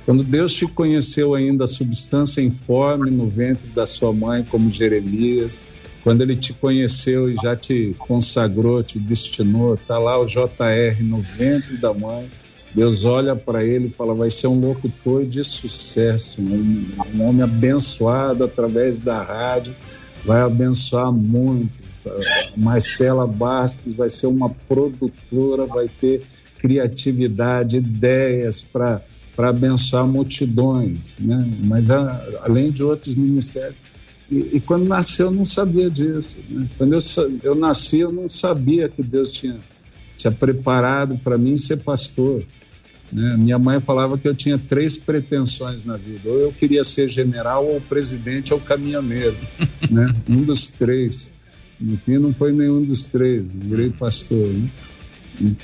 Quando Deus te conheceu ainda a substância informe no ventre da sua mãe, como Jeremias, quando ele te conheceu e já te consagrou, te destinou, está lá o JR no ventre da mãe, Deus olha para ele e fala: vai ser um locutor de sucesso, um, um homem abençoado através da rádio, vai abençoar muitos Marcela Bastos vai ser uma produtora, vai ter criatividade, ideias para para abençoar multidões, né? Mas a, além de outros ministérios. E, e, quando nasceu eu não sabia disso. Né? Quando eu, eu nasci eu não sabia que Deus tinha tinha preparado para mim ser pastor. Né? Minha mãe falava que eu tinha três pretensões na vida: ou eu queria ser general, ou presidente, ou caminhoneiro, né? Um dos três. No fim, não foi nenhum dos três, virei pastor. Né?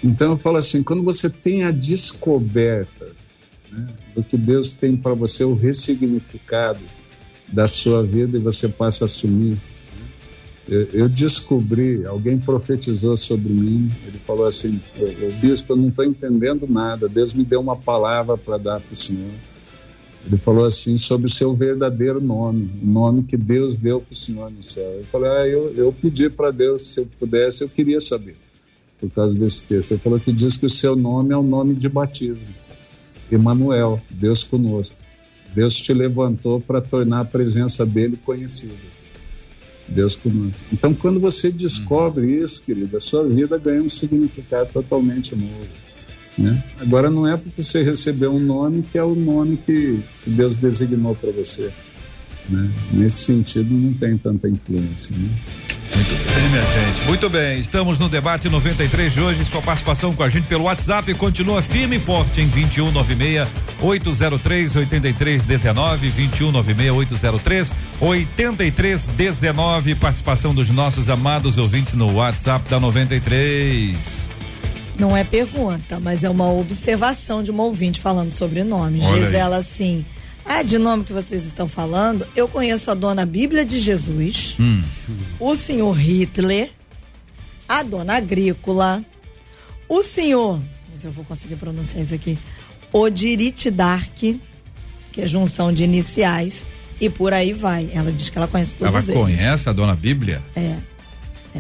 Então, eu falo assim: quando você tem a descoberta né, do que Deus tem para você, o ressignificado da sua vida, e você passa a assumir. Né? Eu, descobri, alguém profetizou sobre mim, ele falou assim: Bispo, eu não estou entendendo nada, Deus me deu uma palavra para dar para o Senhor. Ele falou assim sobre o seu verdadeiro nome, o nome que Deus deu para o Senhor no céu. Eu falei, ah, eu, eu pedi para Deus, se eu pudesse, eu queria saber, por causa desse texto. Ele falou que diz que o seu nome é o nome de batismo. Emanuel, Deus conosco. Deus te levantou para tornar a presença dele conhecida. Deus conosco. Então, quando você descobre isso, querido, a sua vida ganha um significado totalmente novo. Né? Agora não é porque você recebeu um nome que é o nome que Deus designou para você. Né? Nesse sentido não tem tanta influência. Né? Muito bem, minha gente. Muito bem, estamos no debate 93 de hoje. Sua participação com a gente pelo WhatsApp continua firme e forte em 2196 803 8319 2196 803 8319. Participação dos nossos amados ouvintes no WhatsApp da 93. Não é pergunta, mas é uma observação de uma ouvinte falando sobre nomes. Olha Diz aí. ela assim: Ah, de nome que vocês estão falando, eu conheço a dona Bíblia de Jesus, Hum. o senhor Hitler, a dona Agrícola, o senhor, não sei se eu vou conseguir pronunciar isso aqui, Odirit Dark, que é junção de iniciais, e por aí vai. Ela diz que ela conhece todos Ela eles. conhece a dona Bíblia? É,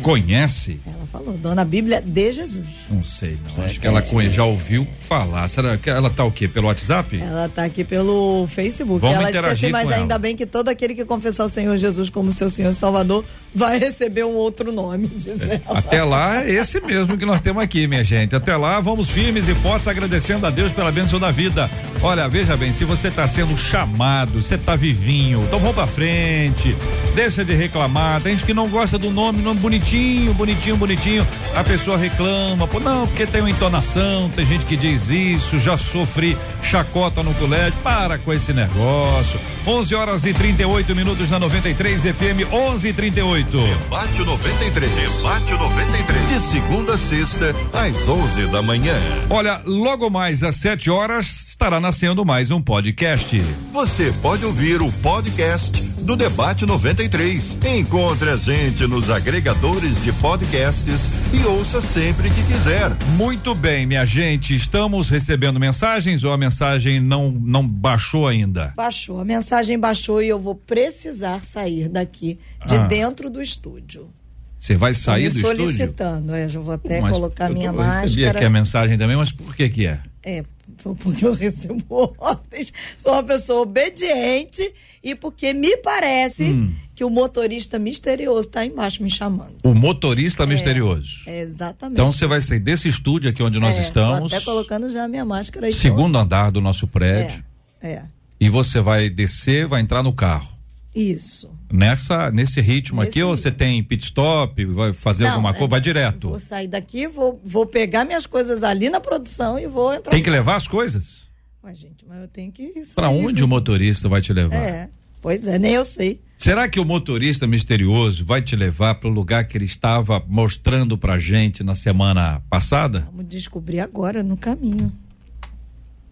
Conhece? ela falou, dona Bíblia de Jesus. Não sei, não. Acho que ela conhe- já ouviu falar. Será que ela tá o quê? Pelo WhatsApp? Ela tá aqui pelo Facebook. Vamos ela disse interagir assim, mas ainda ela. bem que todo aquele que confessar o Senhor Jesus como seu Senhor e Salvador vai receber um outro nome, diz ela. Até lá, é esse mesmo que nós temos aqui, minha gente. Até lá, vamos firmes e fortes, agradecendo a Deus pela bênção da vida. Olha, veja bem, se você está sendo chamado, você está vivinho, então vamos pra frente. Deixa de reclamar. Tem gente que não gosta do nome, nome bonitinho, bonitinho, bonitinho. A pessoa reclama, pô, não, porque tem uma entonação, tem gente que diz isso, já sofri chacota no colégio. Para com esse negócio. 11 horas e 38 minutos na 93 FM, 11 e 38. Debate 93. Debate 93. De segunda a sexta, às 11 da manhã. Olha, logo mais às 7 horas estará nascendo mais um podcast. Você pode ouvir o podcast do Debate 93. Encontre a gente nos agregadores de podcasts e ouça sempre que quiser. Muito bem, minha gente, estamos recebendo mensagens ou a mensagem não não baixou ainda? Baixou, a mensagem baixou e eu vou precisar sair daqui de Ah. dentro do estúdio. Você vai sair me do estúdio? solicitando, é, já vou até Mas colocar eu minha tô- eu recebi máscara. aqui a mensagem também, mas por que que é? É, porque eu recebo ordens, sou uma pessoa obediente e porque me parece Hum. que o motorista misterioso está embaixo me chamando. O motorista misterioso. É, exatamente. Então você vai sair desse estúdio aqui onde nós É, estamos, Tô até colocando já a minha máscara aí. segundo andar do nosso prédio, É, é. e você vai descer, vai entrar no carro. Isso. Nessa, nesse ritmo Nesse aqui, ou você tem pit stop, vai fazer Não, alguma é, coisa, vai direto. Vou sair daqui, vou, vou pegar minhas coisas ali na produção e vou entrar. Tem que levar as coisas? Mas, gente, mas eu tenho que sair. onde o motorista vai te levar? É, pois é, nem eu sei. Será que o motorista misterioso vai te levar para o lugar que ele estava mostrando pra gente na semana passada? Vamos descobrir agora no caminho.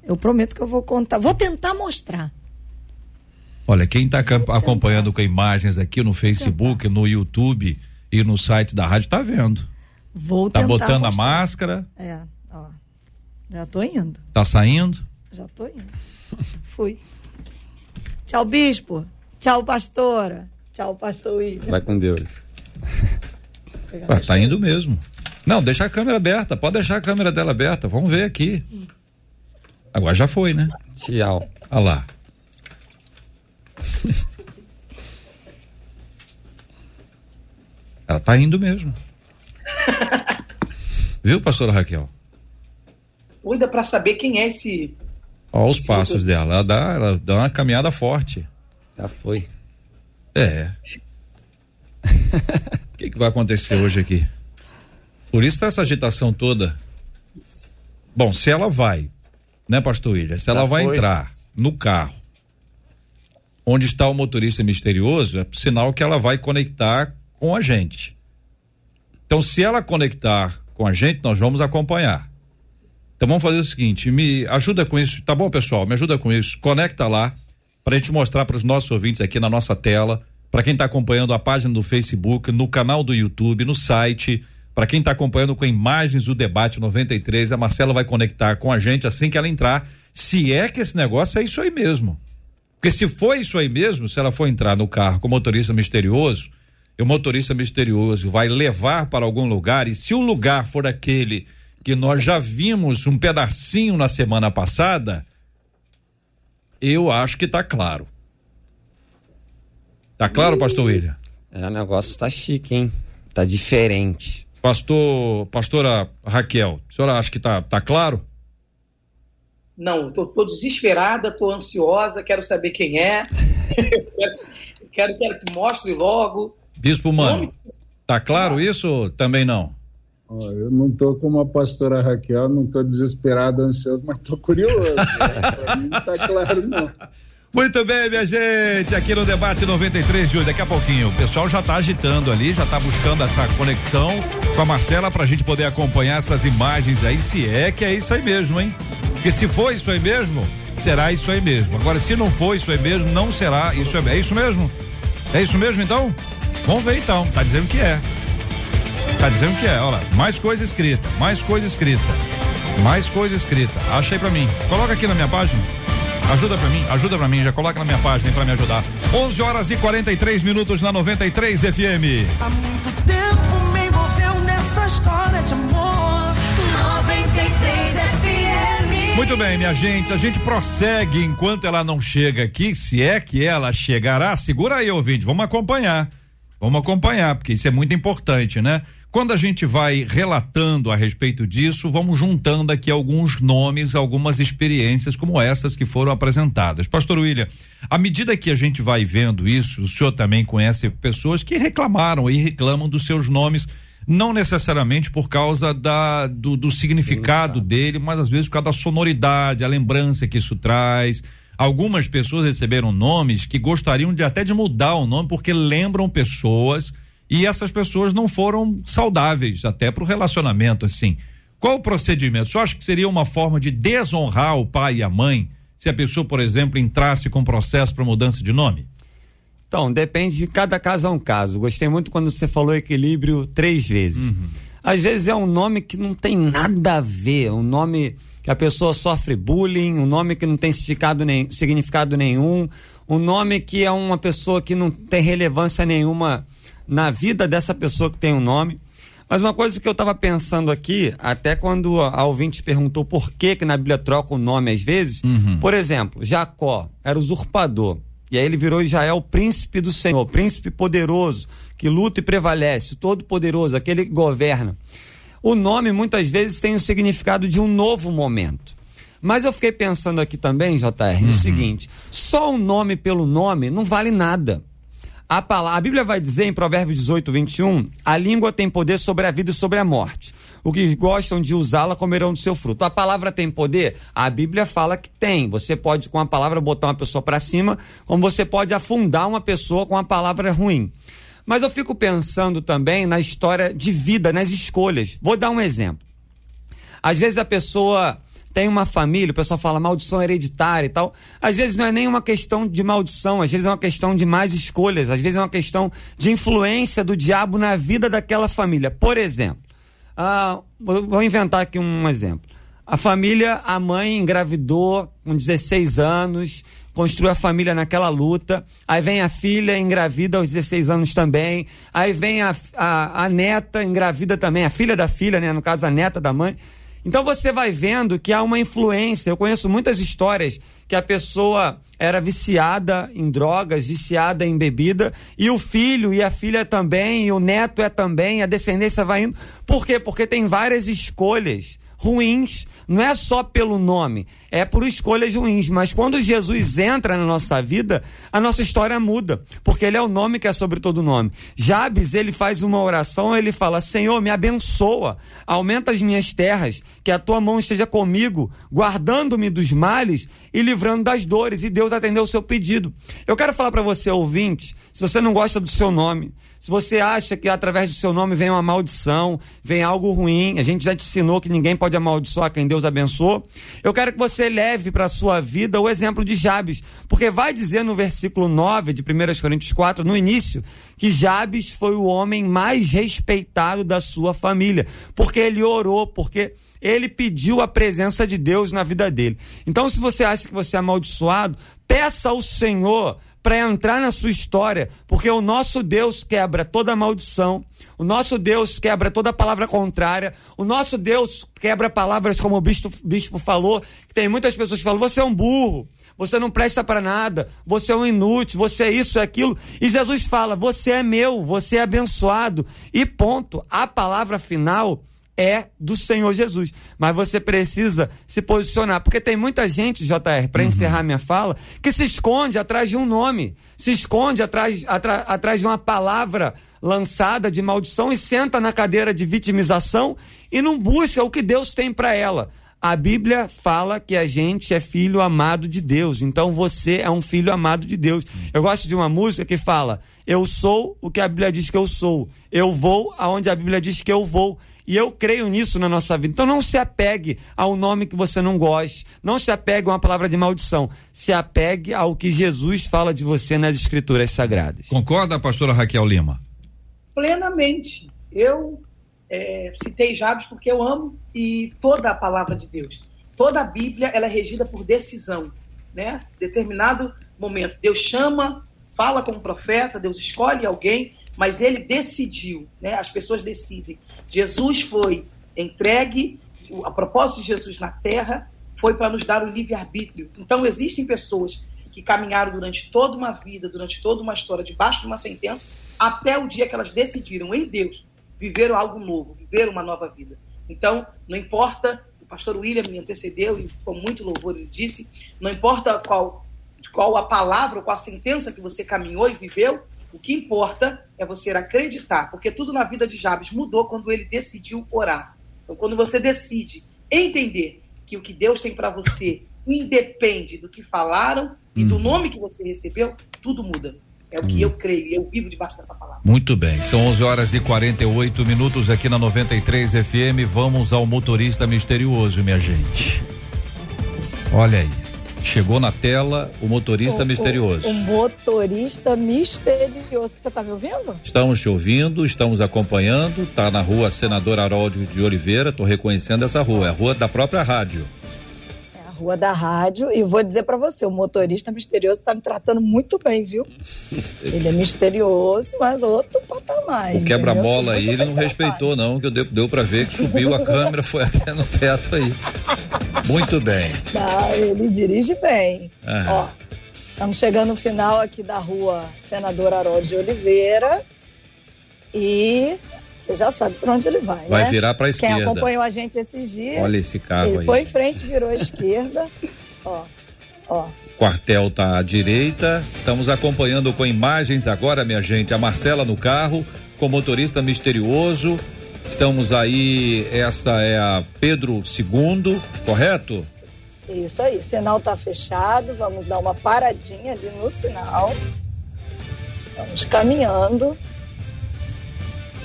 Eu prometo que eu vou contar. Vou tentar mostrar. Olha, quem está acompanhando com imagens aqui no Facebook, no YouTube e no site da rádio tá vendo. Vou Tá tentar botando a mostrar. máscara, É, ó. Já tô indo. tá saindo. Já tô indo. Fui. Tchau, bispo. Tchau, pastora. Tchau, pastor William. Vai com Deus. Ah, tá indo mesmo. Não, deixa a câmera aberta, pode deixar a câmera dela aberta, vamos ver aqui. Agora já foi, né? Tchau. Olha lá. Ela tá indo mesmo. Viu, pastora Raquel? Cuida pra saber quem é esse. Olha os passos dela. Ela dá, ela dá uma caminhada forte. Já foi. É. O que, que vai acontecer hoje aqui? Por isso tá essa agitação toda. Bom, se ela vai, né, pastor William? Se ela Já vai foi. entrar no carro onde está o motorista misterioso, é sinal que ela vai conectar com a gente. Então, se ela conectar com a gente, nós vamos acompanhar. Então vamos fazer o seguinte, me ajuda com isso, tá bom, pessoal? Me ajuda com isso. Conecta lá para a gente mostrar para os nossos ouvintes aqui na nossa tela, para quem está acompanhando a página do Facebook, no canal do YouTube, no site, para quem está acompanhando com imagens do debate 93, a Marcela vai conectar com a gente assim que ela entrar. Se é que esse negócio é isso aí mesmo. Porque se for isso aí mesmo, se ela for entrar no carro com o motorista misterioso, e o motorista misterioso vai levar para algum lugar, e se o lugar for aquele que nós já vimos um pedacinho na semana passada, eu acho que tá claro. Tá claro, pastor William? É, o negócio tá chique, hein? Tá diferente. Pastor, pastora Raquel, a senhora acha que tá, tá claro? Não, tô, tô desesperada, tô ansiosa, quero saber quem é. quero, quero, que mostre logo. Bispo Mano, tá claro isso ou também não? Ó, eu não tô como a pastora Raquel, não tô desesperado, ansioso, mas tô curioso. né? Pra mim não tá claro, não. Muito bem, minha gente, aqui no Debate 93 de hoje, daqui a pouquinho, o pessoal já está agitando ali, já está buscando essa conexão com a Marcela para a gente poder acompanhar essas imagens aí, se é que é isso aí mesmo, hein? Porque se for isso aí mesmo, será isso aí mesmo. Agora, se não for isso aí mesmo, não será isso aí. É isso mesmo? É isso mesmo então? Vamos ver então, tá dizendo que é. Tá dizendo que é, olha lá, mais coisa escrita, mais coisa escrita, mais coisa escrita. Acha aí pra mim. Coloca aqui na minha página. Ajuda pra mim, ajuda pra mim, já coloca na minha página pra me ajudar. 11 horas e 43 minutos na 93 FM. Há muito tempo me envolveu nessa história de amor. 93 FM. Muito bem, minha gente, a gente prossegue enquanto ela não chega aqui, se é que ela chegará. Segura aí, ouvinte, vamos acompanhar. Vamos acompanhar, porque isso é muito importante, né? Quando a gente vai relatando a respeito disso, vamos juntando aqui alguns nomes, algumas experiências como essas que foram apresentadas. Pastor William, à medida que a gente vai vendo isso, o senhor também conhece pessoas que reclamaram e reclamam dos seus nomes, não necessariamente por causa da, do, do significado dele, mas às vezes por causa da sonoridade, a lembrança que isso traz. Algumas pessoas receberam nomes que gostariam de até de mudar o nome porque lembram pessoas e essas pessoas não foram saudáveis até para o relacionamento assim. Qual o procedimento? Você acha que seria uma forma de desonrar o pai e a mãe se a pessoa, por exemplo, entrasse com processo para mudança de nome? Então, depende de cada caso a um caso. Gostei muito quando você falou equilíbrio três vezes. Às vezes é um nome que não tem nada a ver, um nome que a pessoa sofre bullying, um nome que não tem significado, nem, significado nenhum, um nome que é uma pessoa que não tem relevância nenhuma na vida dessa pessoa que tem um nome. Mas uma coisa que eu estava pensando aqui, até quando a ouvinte perguntou por que que na Bíblia troca o nome às vezes, por exemplo, Jacó era usurpador. E aí ele virou Israel príncipe do Senhor, príncipe poderoso, que luta e prevalece, todo poderoso, aquele que governa. O nome muitas vezes tem o significado de um novo momento. Mas eu fiquei pensando aqui também, JR, no seguinte: só o nome pelo nome não vale nada. A, palavra, a Bíblia vai dizer em Provérbios 18, 21, a língua tem poder sobre a vida e sobre a morte. O que gostam de usá-la comerão do seu fruto. A palavra tem poder? A Bíblia fala que tem. Você pode, com a palavra, botar uma pessoa para cima, como você pode afundar uma pessoa com a palavra ruim. Mas eu fico pensando também na história de vida, nas escolhas. Vou dar um exemplo. Às vezes a pessoa tem uma família, o pessoal fala maldição hereditária e tal. Às vezes não é nem uma questão de maldição, às vezes é uma questão de mais escolhas, às vezes é uma questão de influência do diabo na vida daquela família. Por exemplo, ah, vou inventar aqui um exemplo. A família, a mãe engravidou com 16 anos, construiu a família naquela luta. Aí vem a filha, engravida aos 16 anos também. Aí vem a, a, a neta, engravida também, a filha da filha, né? No caso, a neta da mãe. Então você vai vendo que há uma influência. Eu conheço muitas histórias que a pessoa era viciada em drogas, viciada em bebida, e o filho e a filha também, e o neto é também, a descendência vai indo. Por quê? Porque tem várias escolhas ruins, não é só pelo nome, é por escolhas ruins. Mas quando Jesus entra na nossa vida, a nossa história muda, porque ele é o nome que é sobre todo nome. Jabes, ele faz uma oração, ele fala: Senhor, me abençoa, aumenta as minhas terras, que a tua mão esteja comigo, guardando-me dos males e livrando das dores. E Deus atendeu o seu pedido. Eu quero falar para você, ouvinte, se você não gosta do seu nome, se você acha que através do seu nome vem uma maldição, vem algo ruim, a gente já te ensinou que ninguém pode amaldiçoar quem Deus abençoou. Eu quero que você leve para a sua vida o exemplo de Jabes, porque vai dizer no versículo 9 de 1 Coríntios 4, no início, que Jabes foi o homem mais respeitado da sua família, porque ele orou, porque ele pediu a presença de Deus na vida dele. Então, se você acha que você é amaldiçoado, peça ao Senhor para entrar na sua história, porque o nosso Deus quebra toda maldição, o nosso Deus quebra toda palavra contrária, o nosso Deus quebra palavras como o bispo, bispo falou, que tem muitas pessoas que falam: você é um burro. Você não presta para nada, você é um inútil, você é isso, é aquilo. E Jesus fala: Você é meu, você é abençoado. E ponto. A palavra final é do Senhor Jesus. Mas você precisa se posicionar, porque tem muita gente, JR, para encerrar minha fala, que se esconde atrás de um nome, se esconde atrás, atra- atrás de uma palavra lançada de maldição e senta na cadeira de vitimização e não busca o que Deus tem para ela. A Bíblia fala que a gente é filho amado de Deus. Então você é um filho amado de Deus. Eu gosto de uma música que fala: Eu sou o que a Bíblia diz que eu sou. Eu vou aonde a Bíblia diz que eu vou. E eu creio nisso na nossa vida. Então não se apegue ao nome que você não goste. Não se apegue a uma palavra de maldição. Se apegue ao que Jesus fala de você nas Escrituras Sagradas. Concorda, pastora Raquel Lima? Plenamente. Eu é, citei Jabes porque eu amo e toda a palavra de Deus. Toda a Bíblia ela é regida por decisão, né? Determinado momento, Deus chama, fala com o profeta, Deus escolhe alguém, mas ele decidiu, né? As pessoas decidem. Jesus foi entregue, a propósito de Jesus na terra foi para nos dar o livre-arbítrio. Então existem pessoas que caminharam durante toda uma vida, durante toda uma história, debaixo de uma sentença, até o dia que elas decidiram em Deus viver algo novo, viver uma nova vida. Então, não importa, o pastor William me antecedeu e com muito louvor ele disse, não importa qual, qual a palavra, qual a sentença que você caminhou e viveu, o que importa é você acreditar, porque tudo na vida de Jabes mudou quando ele decidiu orar. Então, quando você decide entender que o que Deus tem para você independe do que falaram e do nome que você recebeu, tudo muda. É o que eu creio, eu vivo debaixo dessa palavra. Muito bem, são 11 horas e 48 minutos aqui na 93 FM. Vamos ao motorista misterioso, minha gente. Olha aí, chegou na tela o motorista O- misterioso. O, o motorista misterioso. Você tá me ouvindo? Estamos te ouvindo, estamos acompanhando. Tá na rua Senador Haroldo de Oliveira. Tô reconhecendo essa rua, é a rua da própria rádio. Rua da rádio. E vou dizer pra você, o motorista misterioso tá me tratando muito bem, viu? Ele é misterioso, mas outro patamar. O quebra-mola aí, ele não respeitou, não, que deu, deu para ver que subiu a câmera, foi até no teto aí. Muito bem. Tá, ele dirige bem. Aham. Ó, estamos chegando no final aqui da rua Senador Haroldo de Oliveira. E você já sabe pra onde ele vai, Vai né? virar pra Quem esquerda. acompanhou a gente esses dias. Olha esse carro ele aí. foi em frente, virou à esquerda. Ó, ó. Quartel tá à direita. Estamos acompanhando com imagens agora, minha gente, a Marcela no carro, com motorista misterioso. Estamos aí, esta é a Pedro II, correto? Isso aí, sinal tá fechado, vamos dar uma paradinha ali no sinal. Estamos caminhando.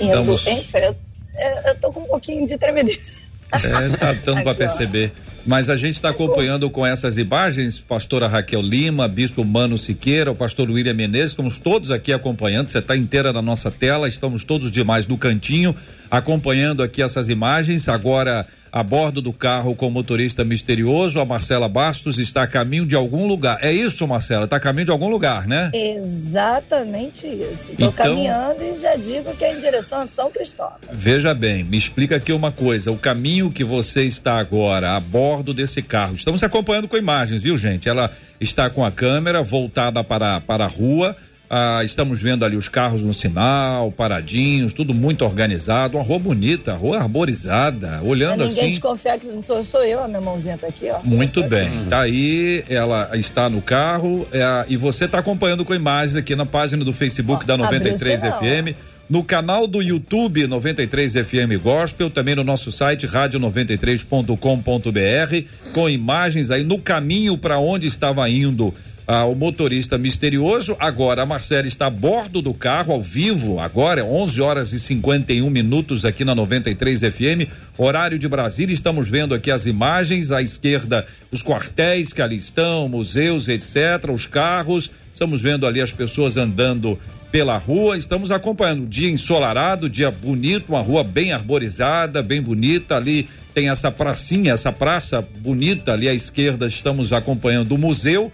Estamos- em frente. Eu, eu tô com um pouquinho de tremelice. É, tá dando para perceber. Mas a gente está acompanhando com essas imagens, pastora Raquel Lima, bispo Mano Siqueira, o pastor William Menezes, estamos todos aqui acompanhando, você está inteira na nossa tela, estamos todos demais no cantinho, acompanhando aqui essas imagens, agora a bordo do carro com o motorista misterioso, a Marcela Bastos está a caminho de algum lugar. É isso, Marcela? Está a caminho de algum lugar, né? Exatamente isso. Estou Então- caminhando e já digo que é em direção a São Cristóvão. Veja bem, me explica aqui uma coisa. O caminho que você está agora a bordo desse carro. Estamos acompanhando com imagens, viu, gente? Ela está com a câmera voltada para, para a rua. Ah, estamos vendo ali os carros no sinal, paradinhos, tudo muito organizado. Uma rua bonita, rua arborizada. Olhando ninguém assim. desconfiar que não sou, sou eu, a minha mãozinha tá aqui, ó. Muito bem. Tá aí, ela está no carro é, e você está acompanhando com imagens aqui na página do Facebook Ó, da abriu o 93 sinal, FM, no canal do YouTube 93 FM Gospel, também no nosso site rádio93.com.br, com imagens aí no caminho para onde estava indo ah, o motorista misterioso. Agora a Marcela está a bordo do carro ao vivo, agora é 11 horas e 51 minutos aqui na 93 FM, horário de Brasília. Estamos vendo aqui as imagens à esquerda, os quartéis que ali estão, museus, etc, os carros. Estamos vendo ali as pessoas andando pela rua, estamos acompanhando dia ensolarado, dia bonito, uma rua bem arborizada, bem bonita ali. Tem essa pracinha, essa praça bonita ali à esquerda. Estamos acompanhando o museu.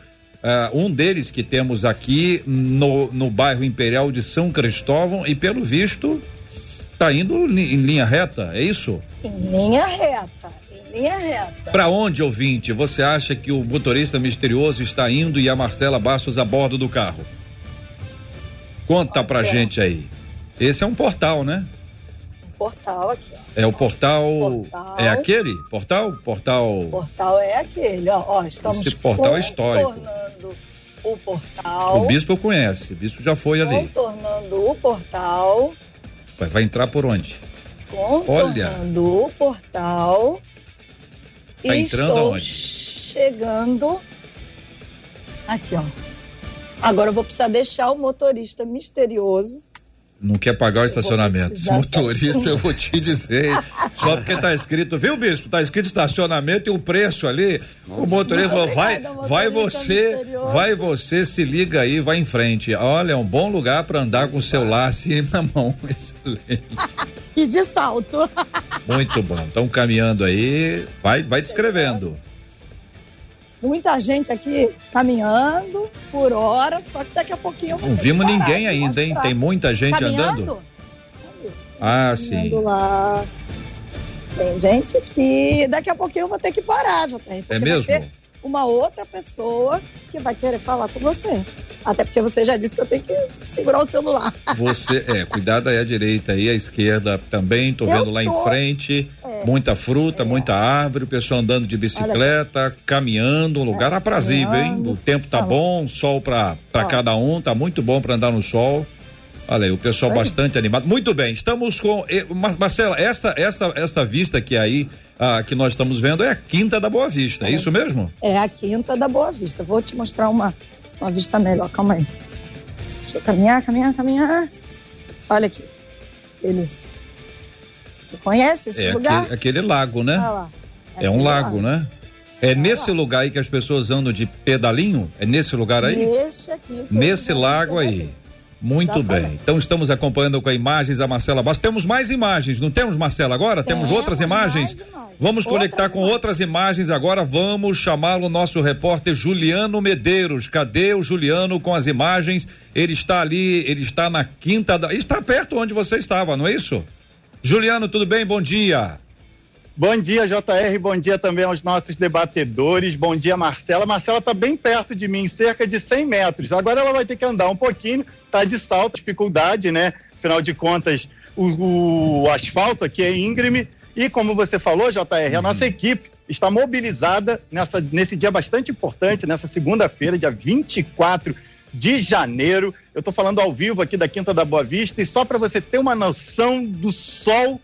Ah, um deles que temos aqui no, no bairro Imperial de São Cristóvão e pelo visto está indo li- em linha reta, é isso? Em linha reta, em linha reta. Para onde, ouvinte, você acha que o motorista misterioso está indo e a Marcela Bastos a bordo do carro? Conta pra Olha. gente aí. Esse é um portal, né? Portal aqui, ó. É o portal. Portal. É aquele? Portal? Portal. O portal é aquele, ó. ó estamos Esse portal é histórico. o portal. O bispo conhece, o bispo já foi ali. Contornando o portal. Vai, vai entrar por onde? Contornando o portal. Tá entrando estou aonde? chegando aqui, ó. Agora eu vou precisar deixar o motorista misterioso. Não quer pagar o estacionamento. Esse motorista, eu vou te dizer. Só porque tá escrito, viu, bispo? Tá escrito estacionamento e um preço ali. O motorista falou: vai, vai você, vai você, se liga aí, vai em frente. Olha, é um bom lugar para andar com o celular assim na mão. Excelente. E de salto. Muito bom. Estão caminhando aí. Vai, vai descrevendo. Muita gente aqui caminhando por hora, só que daqui a pouquinho eu vou Não ter vimos parar ninguém ainda, hein? Tem muita gente Caminhando? andando. Ah, sim. Lá. Tem gente que daqui a pouquinho eu vou ter que parar, já tem. É mesmo? Uma outra pessoa que vai querer falar com você. Até porque você já disse que eu tenho que segurar o celular. Você, é, cuidado aí à direita aí, à esquerda também, tô Eu vendo lá em tô. frente, É. muita fruta, muita árvore, o pessoal andando de bicicleta, caminhando, um lugar aprazível, hein? O tempo tá Tá bom, sol pra, pra Ó. cada um, tá muito bom pra andar no sol. Olha aí, o pessoal bastante animado. Muito bem, estamos com. Mar- Marcela, esta, esta, esta vista que aí, ah, que nós estamos vendo é a Quinta da Boa Vista, é isso mesmo? É a quinta da Boa Vista. Vou te mostrar uma, uma vista melhor. Calma aí. Deixa eu caminhar, caminhar, caminhar. Olha aqui. Beleza. Você conhece esse É lugar? aquele, aquele lago, né? Olha lá. É um Aquele lago, né? É nesse lago. lugar aí que as pessoas andam de pedalinho? É nesse lugar aí? Nesse aqui. Nesse lago aí. Muito Exatamente. bem. Então estamos acompanhando com imagens a Marcela Bastos. Temos mais imagens, não temos, Marcela, agora? Temos, Temos outras imagens? Vamos conectar com outras imagens agora. Vamos chamar o nosso repórter Juliano Medeiros. Cadê o Juliano com as imagens? Ele está ali, ele está na quinta da. Está perto onde você estava, não é isso? Juliano, tudo bem? Bom dia. Bom dia, JR. Bom dia também aos nossos debatedores. Bom dia, Marcela. Marcela está bem perto de mim, cerca de 100 metros. Agora ela vai ter que andar um pouquinho, tá de salto, dificuldade, né? Afinal de contas, o, o asfalto aqui é íngreme. E como você falou, JR, a nossa equipe está mobilizada nessa, nesse dia bastante importante, nessa segunda-feira, dia 24 de janeiro. Eu estou falando ao vivo aqui da Quinta da Boa Vista. E só para você ter uma noção do sol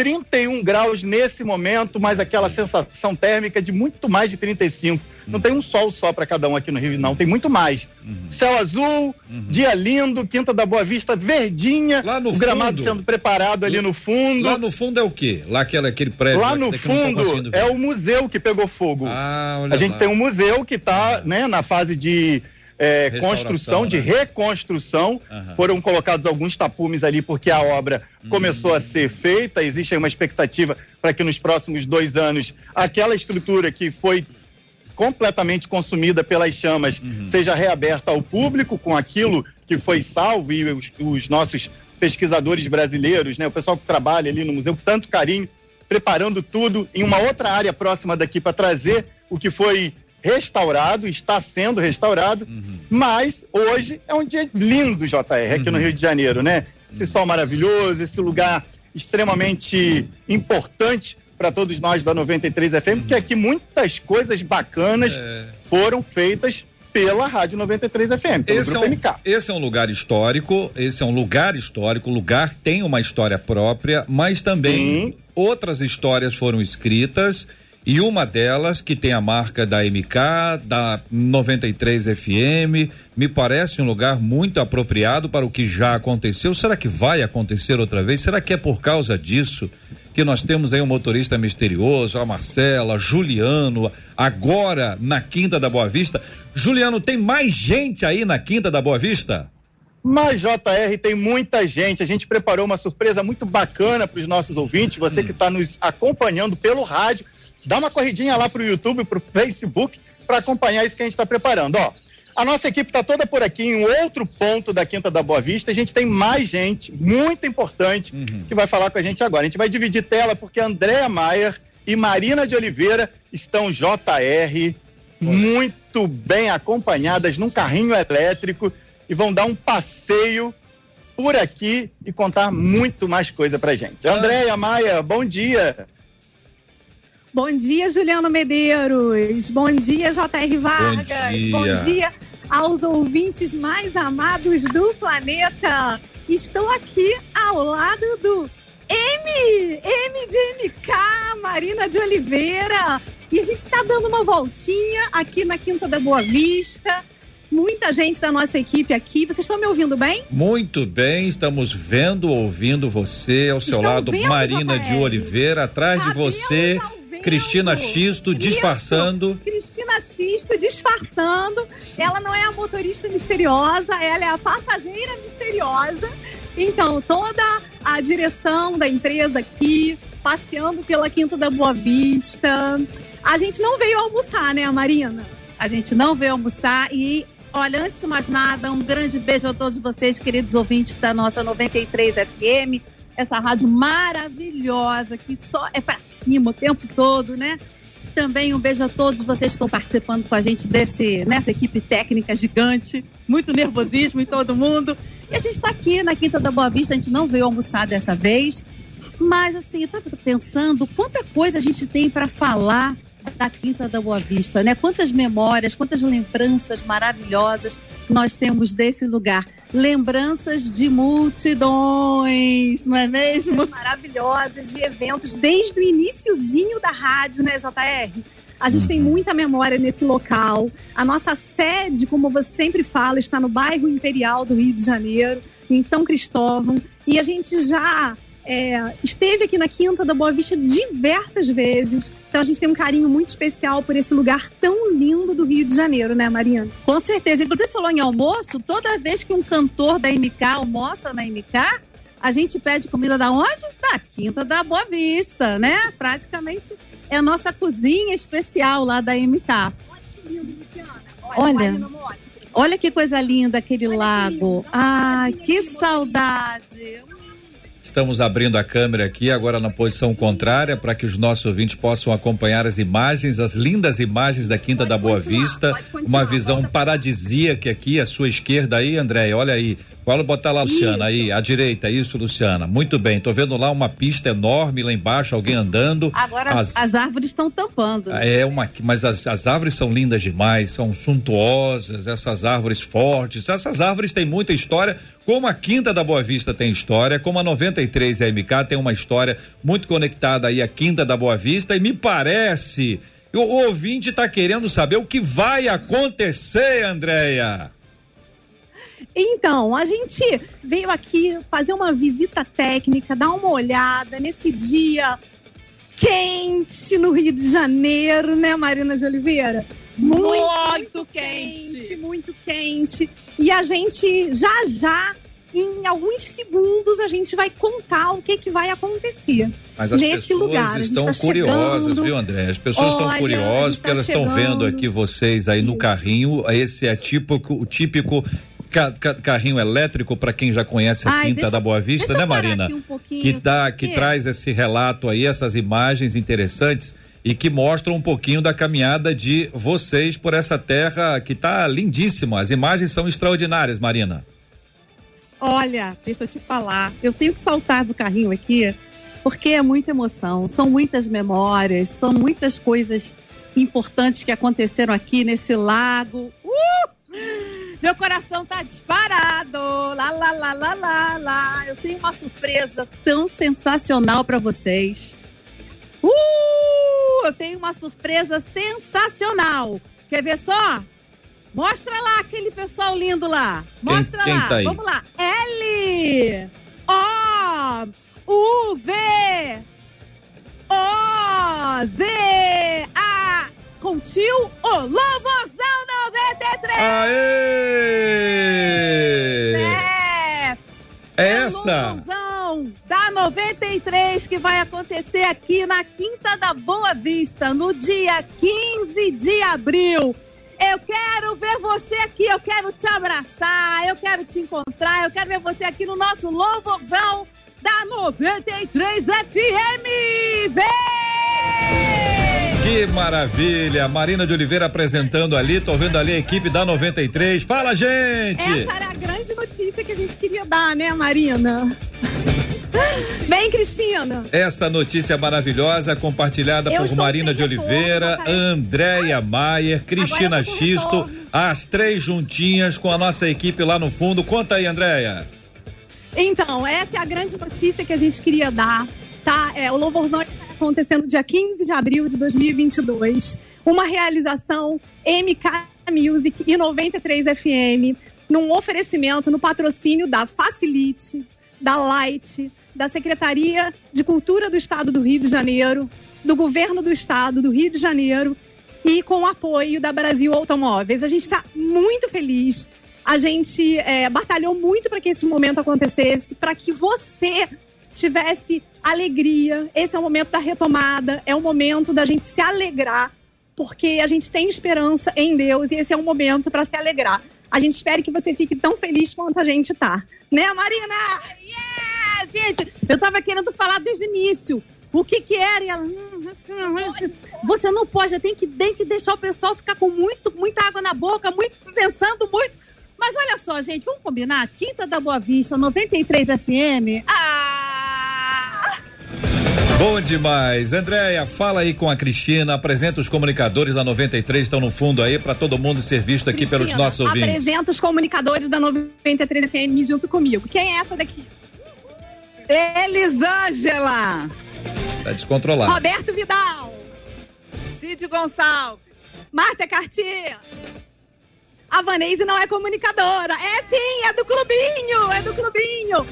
31 graus nesse momento, mas aquela sensação térmica de muito mais de 35. Não tem um sol só para cada um aqui no Rio, não, tem muito mais. Céu azul, dia lindo, Quinta da Boa Vista verdinha, Lá no o gramado fundo. sendo preparado ali no fundo. Lá no fundo é o quê? Lá aquele, aquele prédio. Lá no tô fundo é o museu que pegou fogo. Ah, olha A gente lá. tem um museu que está né, na fase de é, construção, de né? reconstrução. Aham. Foram colocados alguns tapumes ali porque a obra começou a ser feita. Existe aí uma expectativa para que nos próximos dois anos aquela estrutura que foi completamente consumida pelas chamas seja reaberta ao público com aquilo que foi salvo e os, os nossos pesquisadores brasileiros, né, o pessoal que trabalha ali no museu com tanto carinho, preparando tudo em uma outra área próxima daqui para trazer o que foi restaurado, está sendo restaurado, mas hoje é um dia lindo, JR, aqui no Rio de Janeiro, né? Esse sol maravilhoso, esse lugar extremamente importante para todos nós da 93 FM, porque aqui muitas coisas bacanas foram feitas pela Rádio 93 FM, pelo Esse é, Grupo um, MK. esse é um lugar histórico, esse é um lugar histórico, o lugar tem uma história própria, mas também Sim. outras histórias foram escritas e uma delas que tem a marca da MK, da 93 FM, me parece um lugar muito apropriado para o que já aconteceu. Será que vai acontecer outra vez? Será que é por causa disso que nós temos aí um motorista misterioso, a Marcela, Juliano, agora na Quinta da Boa Vista? Juliano, tem mais gente aí na Quinta da Boa Vista? Mas, JR, tem muita gente. A gente preparou uma surpresa muito bacana para os nossos ouvintes. Você que está nos acompanhando pelo rádio, dá uma corridinha lá para o YouTube, para o Facebook, para acompanhar isso que a gente está preparando. Ó, a nossa equipe está toda por aqui em outro ponto da Quinta da Boa Vista. A gente tem mais gente, muito importante, que vai falar com a gente agora. A gente vai dividir tela porque Andréa Maier e Marina de Oliveira estão JR muito bem acompanhadas num carrinho elétrico e vão dar um passeio por aqui e contar muito mais coisa pra gente. Andréia Maia, bom dia. Bom dia, Juliano Medeiros. Bom dia, JR Vargas. dia. Bom dia aos ouvintes mais amados do planeta. Estou aqui ao lado do M, M de MK, Marina de Oliveira. E a gente está dando uma voltinha aqui na Quinta da Boa Vista. Muita gente da nossa equipe aqui. Vocês estão me ouvindo bem? Muito bem, estamos vendo, ouvindo você ao seu Estão lado, vendo, Marina de? Oliveira, atrás de Cabelo você, vento. Cristina Xisto, Isso. disfarçando. Cristina Xisto disfarçando. Ela não é a motorista misteriosa, ela é a passageira misteriosa. Então, toda a direção da empresa aqui, passeando pela Quinta da Boa Vista. A gente não veio almoçar, né, Marina? A gente não veio almoçar e, olha, antes de mais nada, um grande beijo a todos vocês, queridos ouvintes da nossa 93 FM, essa rádio maravilhosa que só é pra cima o tempo todo, né? Também um beijo a todos vocês que estão participando com a gente desse, nessa equipe técnica gigante. Muito nervosismo em todo mundo. E a gente está aqui na Quinta da Boa Vista, a gente não veio almoçar dessa vez. Mas assim, eu tava pensando quanta coisa a gente tem para falar da Quinta da Boa Vista, né? Quantas memórias, quantas lembranças maravilhosas nós temos desse lugar. Lembranças de multidões, não é mesmo? Maravilhosas, de eventos, desde o iniciozinho da rádio, né, JR? A gente tem muita memória nesse local. A nossa sede, como você sempre fala, está no bairro Imperial do Rio de Janeiro, em São Cristóvão. E a gente já é, esteve aqui na Quinta da Boa Vista diversas vezes. Então a gente tem um carinho muito especial por esse lugar tão lindo do Rio de Janeiro, né, Mariana? Com certeza. Inclusive, falou em almoço, toda vez que um cantor da MK almoça na MK, a gente pede comida da onde? Da Quinta da Boa Vista, né? Praticamente é a nossa cozinha especial lá da MK. Olha. Marina, mostra. Olha que coisa linda aquele Olha que lago. lindo. Ai, Olha que que saudade. Estamos abrindo a câmera aqui, agora na posição contrária, para que os nossos ouvintes possam acompanhar as imagens, as lindas imagens da Quinta Pode da Boa Vista. Uma visão paradisíaca aqui, à sua esquerda aí, André. Olha aí. Pode botar lá, Luciana, aí, à direita, isso, Luciana. Muito bem. Tô vendo lá uma pista enorme lá embaixo, alguém andando. Agora As- as, árvores estão tampando. É uma, mas as, as árvores são lindas demais, são suntuosas, essas árvores fortes. Essas árvores têm muita história, como a Quinta da Boa Vista tem história, como a 93 AMK tem uma história muito conectada aí à Quinta da Boa Vista e me parece, o, o ouvinte está querendo saber o que vai acontecer, Andréia. Então, a gente veio aqui fazer uma visita técnica, dar uma olhada nesse dia quente no Rio de Janeiro, né, Marina de Oliveira? Muito quente. muito quente. E a gente já já, em alguns segundos, a gente vai contar o que, que vai acontecer. Mas as Nesse pessoas lugar, estão tá curiosas, chegando. viu, André? As pessoas Olha, estão curiosas gente porque tá elas estão vendo chegando. aqui vocês aí no carrinho. Esse é típico, o típico ca- ca- carrinho elétrico para quem já conhece a Ai, Quinta deixa- da Boa Vista, né, Marina? um que dá, que traz esse relato aí, essas imagens interessantes e que mostram um pouquinho da caminhada de vocês por essa terra que tá lindíssima. As imagens são extraordinárias, Marina. Olha, deixa eu te falar. Eu tenho que saltar do carrinho aqui, porque é muita emoção, são muitas memórias, são muitas coisas importantes que aconteceram aqui nesse lago. Uh! Meu coração tá disparado. Lá, lá, lá, lá, lá, lá. Eu tenho uma surpresa tão sensacional para vocês. Uh! Eu tenho uma surpresa sensacional. Quer ver só? Mostra lá aquele pessoal lindo lá. Quem- Mostra quem lá. tá? Vamos lá. L O U V O Z A com tio o Louvozão 93. Aê! É, É é o essa? Louvozão da 93 que vai acontecer aqui na Quinta da Boa Vista no dia 15 de abril. Eu quero ver você aqui, eu quero te abraçar, eu quero te encontrar, eu quero ver você aqui no nosso louvorzão da 93 FM. Vem! Que maravilha! Marina de Oliveira apresentando ali, tô vendo ali a equipe da 93. Fala, gente! Essa era a grande notícia que a gente queria dar, né, Marina? Bem, Cristina. Essa notícia maravilhosa compartilhada Eu por Marina de Oliveira? Andréia Maier, Cristina Xisto, as três juntinhas com a nossa equipe lá no fundo. Conta aí, Andréia. Então, essa é a grande notícia que a gente queria dar, tá? É, o Louvorzão está acontecer no dia 15 de abril de 2022. Uma realização MK Music e 93 FM, num oferecimento, no patrocínio da Facilite, da Light, da Secretaria de Cultura do Estado do Rio de Janeiro, do Governo do Estado do Rio de Janeiro e com o apoio da Brasil Automóveis. A gente está muito feliz. A gente é, batalhou muito para que esse momento acontecesse, para que você tivesse alegria. Esse é o momento da retomada, é o momento da gente se alegrar, porque a gente tem esperança em Deus e esse é um momento para se alegrar. A gente espera que você fique tão feliz quanto a gente tá. Né, Marina? Gente, eu tava querendo falar desde o início. O que que era? E ela, "Hum, assim, assim." você não pode, tem que, tem que deixar o pessoal ficar com muito, muita água na boca, muito pensando muito. Mas olha só, gente, vamos combinar? Quinta da Boa Vista, 93 FM. Ah! Bom demais. Andréia, fala aí com a Cristina, apresenta os comunicadores da 93, estão no fundo aí, para todo mundo ser visto aqui pelos Cristina, nossos ouvintes. Apresenta os comunicadores da 93 FM junto comigo. Quem é essa daqui? Elisângela, Tá descontrolado. Roberto Vidal, Cid Gonçalves, Márcia Cartier. A Vanese não é comunicadora. É sim, é do clubinho, é do clubinho.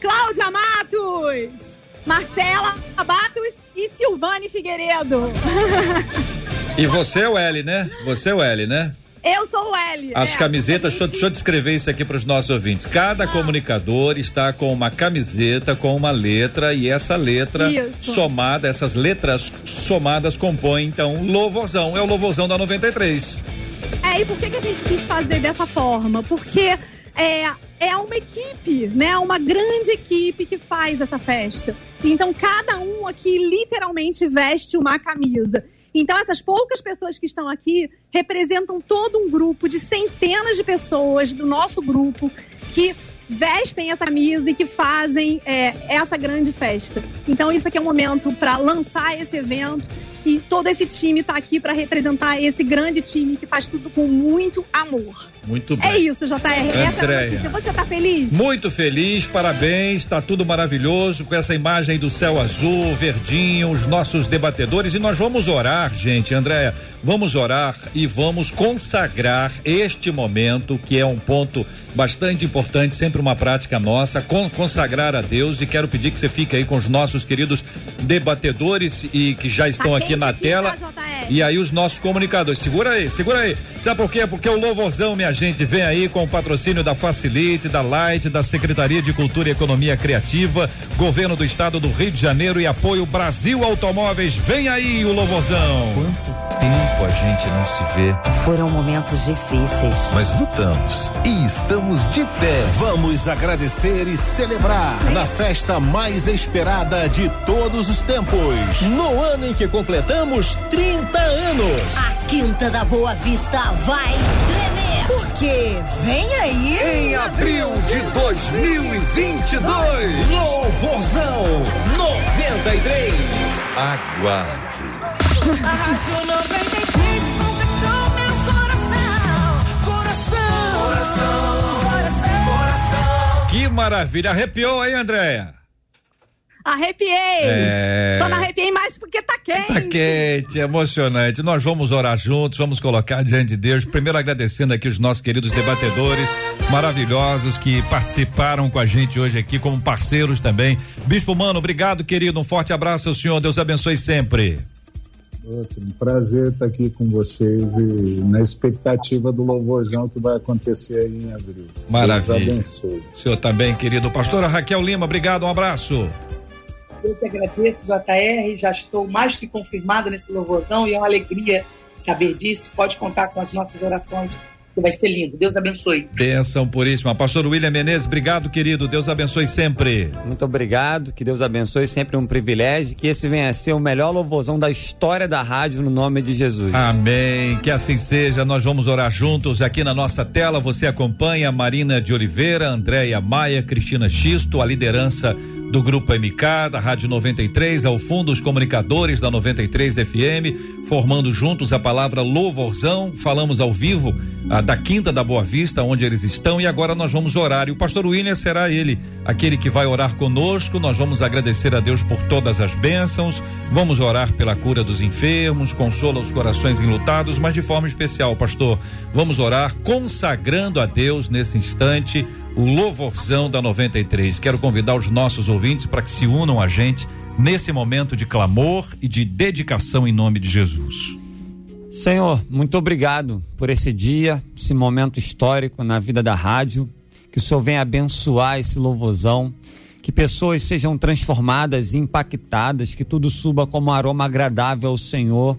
Cláudia Matos, Marcela Bastos e Silvane Figueiredo. E você é o L, né? Você é o L, né? Eu sou o L. As é, camisetas, a deixa, eu- gente- deixa eu descrever isso aqui para os nossos ouvintes. Cada comunicador está com uma camiseta com uma letra e essa letra Isso. somada, essas letras somadas compõem então louvorzão. É o louvorzão da 93. É, e por que, que a gente quis fazer dessa forma? Porque é, é uma equipe, né? Uma grande equipe que faz essa festa. Então, cada um aqui literalmente veste uma camisa. Então, essas poucas pessoas que estão aqui representam todo um grupo de centenas de pessoas do nosso grupo que vestem essa camisa e que fazem é, essa grande festa. Então, isso aqui é um momento para lançar esse evento e todo esse time está aqui para representar esse grande time que faz tudo com muito amor. Muito bem. É isso, JR. Essa é Andréia. Você tá feliz? Muito feliz, parabéns, tá tudo maravilhoso com essa imagem do céu azul, verdinho, os nossos debatedores e nós vamos orar, gente, Andréia, vamos orar e vamos consagrar este momento que é um ponto bastante importante, sempre uma prática nossa, con- consagrar a Deus e quero pedir que você fique aí com os nossos queridos debatedores e que já estão Tá aqui na aqui, tela. tá? E aí os nossos comunicadores, segura aí, segura aí. Sabe por quê? Porque o Louvorzão, minha gente, vem aí com o patrocínio da Facilite, da Light, da Secretaria de Cultura e Economia Criativa, Governo do Estado do Rio de Janeiro e apoio Brasil Automóveis. Vem aí o Louvorzão. Quanto tempo a gente não se vê, Foram momentos difíceis. mas lutamos e estamos de pé. Vamos agradecer e celebrar na festa mais esperada de todos os tempos. No ano em que completamos 30 anos. A Quinta da Boa Vista vai tremer. Porque vem aí. Em abril de 2022. Louvorzão 93. Aguarde. Que maravilha. Arrepiou aí, Andréia? Arrepiei! É. Só não arrepiei mais porque tá quente. Tá quente, emocionante. Nós vamos orar juntos, vamos colocar diante de Deus. Primeiro agradecendo aqui os nossos queridos debatedores maravilhosos que participaram com a gente hoje aqui como parceiros também. Bispo Mano, obrigado, querido. Um forte abraço ao senhor. Deus abençoe sempre. Um prazer estar aqui com vocês e na expectativa do louvorzão que vai acontecer aí em abril. Maravilha. Deus abençoe. O senhor também, querido. Pastora Raquel Lima, obrigado, um abraço. Eu que agradeço, JR, já estou mais que confirmada nesse louvorzão e é uma alegria saber disso. Pode contar com as nossas orações, vai ser lindo. Deus abençoe. Benção puríssima. Pastor William Menezes, obrigado, querido. Deus abençoe sempre. Muito obrigado, que Deus abençoe, sempre um privilégio, que esse venha a ser o melhor louvorzão da história da rádio no nome de Jesus. Amém. Que assim seja. Nós vamos orar juntos aqui na nossa tela. Você acompanha Marina de Oliveira, Andréia Maia, Cristina Xisto, a liderança do Grupo MK, da Rádio 93, ao fundo os comunicadores da 93 FM, formando juntos a palavra louvorzão. Falamos ao vivo ah, da Quinta da Boa Vista, onde eles estão, e agora nós vamos orar. E o pastor William será ele, aquele que vai orar conosco. Nós vamos agradecer a Deus por todas as bênçãos, vamos orar pela cura dos enfermos, consola os corações enlutados, mas de forma especial, pastor, vamos orar consagrando a Deus nesse instante o louvorzão da 93. Quero convidar os nossos ouvintes para que se unam a gente nesse momento de clamor e de dedicação em nome de Jesus. Senhor, muito obrigado por esse dia, esse momento histórico na vida da rádio. Que o Senhor venha abençoar esse louvorzão, que pessoas sejam transformadas, impactadas, que tudo suba como um aroma agradável ao Senhor.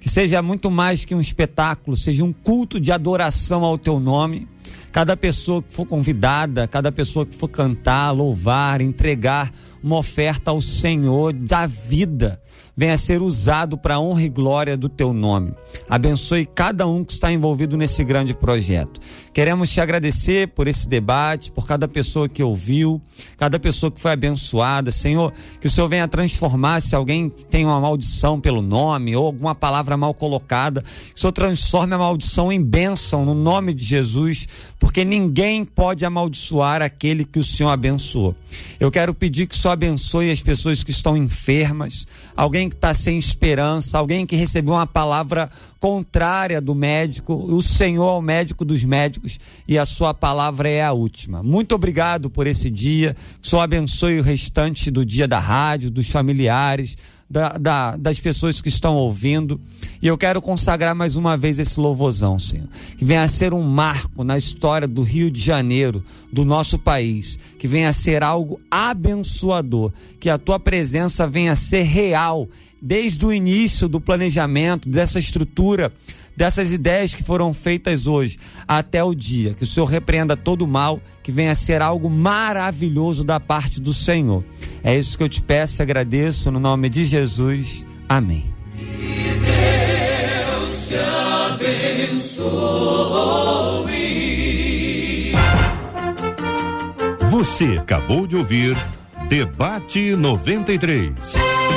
Que seja muito mais que um espetáculo, seja um culto de adoração ao teu nome. Cada pessoa que for convidada, cada pessoa que for cantar, louvar, entregar uma oferta ao Senhor da vida, venha ser usado para a honra e glória do teu nome. Abençoe cada um que está envolvido nesse grande projeto. Queremos te agradecer por esse debate, por cada pessoa que ouviu, cada pessoa que foi abençoada. Senhor, que o Senhor venha transformar se alguém tem uma maldição pelo nome ou alguma palavra mal colocada, que o Senhor transforme a maldição em bênção no nome de Jesus, porque ninguém pode amaldiçoar aquele que o Senhor abençoou. Eu quero pedir que o Senhor abençoe as pessoas que estão enfermas, alguém que está sem esperança, alguém que recebeu uma palavra contrária do médico. O Senhor é o médico dos médicos e a sua palavra é a última. Muito obrigado por esse dia. Que o Senhor abençoe o restante do dia da rádio, dos familiares. Da, da, das pessoas que estão ouvindo. E eu quero consagrar mais uma vez esse louvozão, Senhor. Que venha a ser um marco na história do Rio de Janeiro, do nosso país. Que venha a ser algo abençoador. Que a tua presença venha a ser real desde o início do planejamento, dessa estrutura, dessas ideias que foram feitas hoje, até o dia. Que o Senhor repreenda todo o mal, que venha a ser algo maravilhoso da parte do Senhor. É isso que eu te peço agradeço no nome de Jesus. Amém. Deus te abençoe. Você acabou de ouvir Debate 93.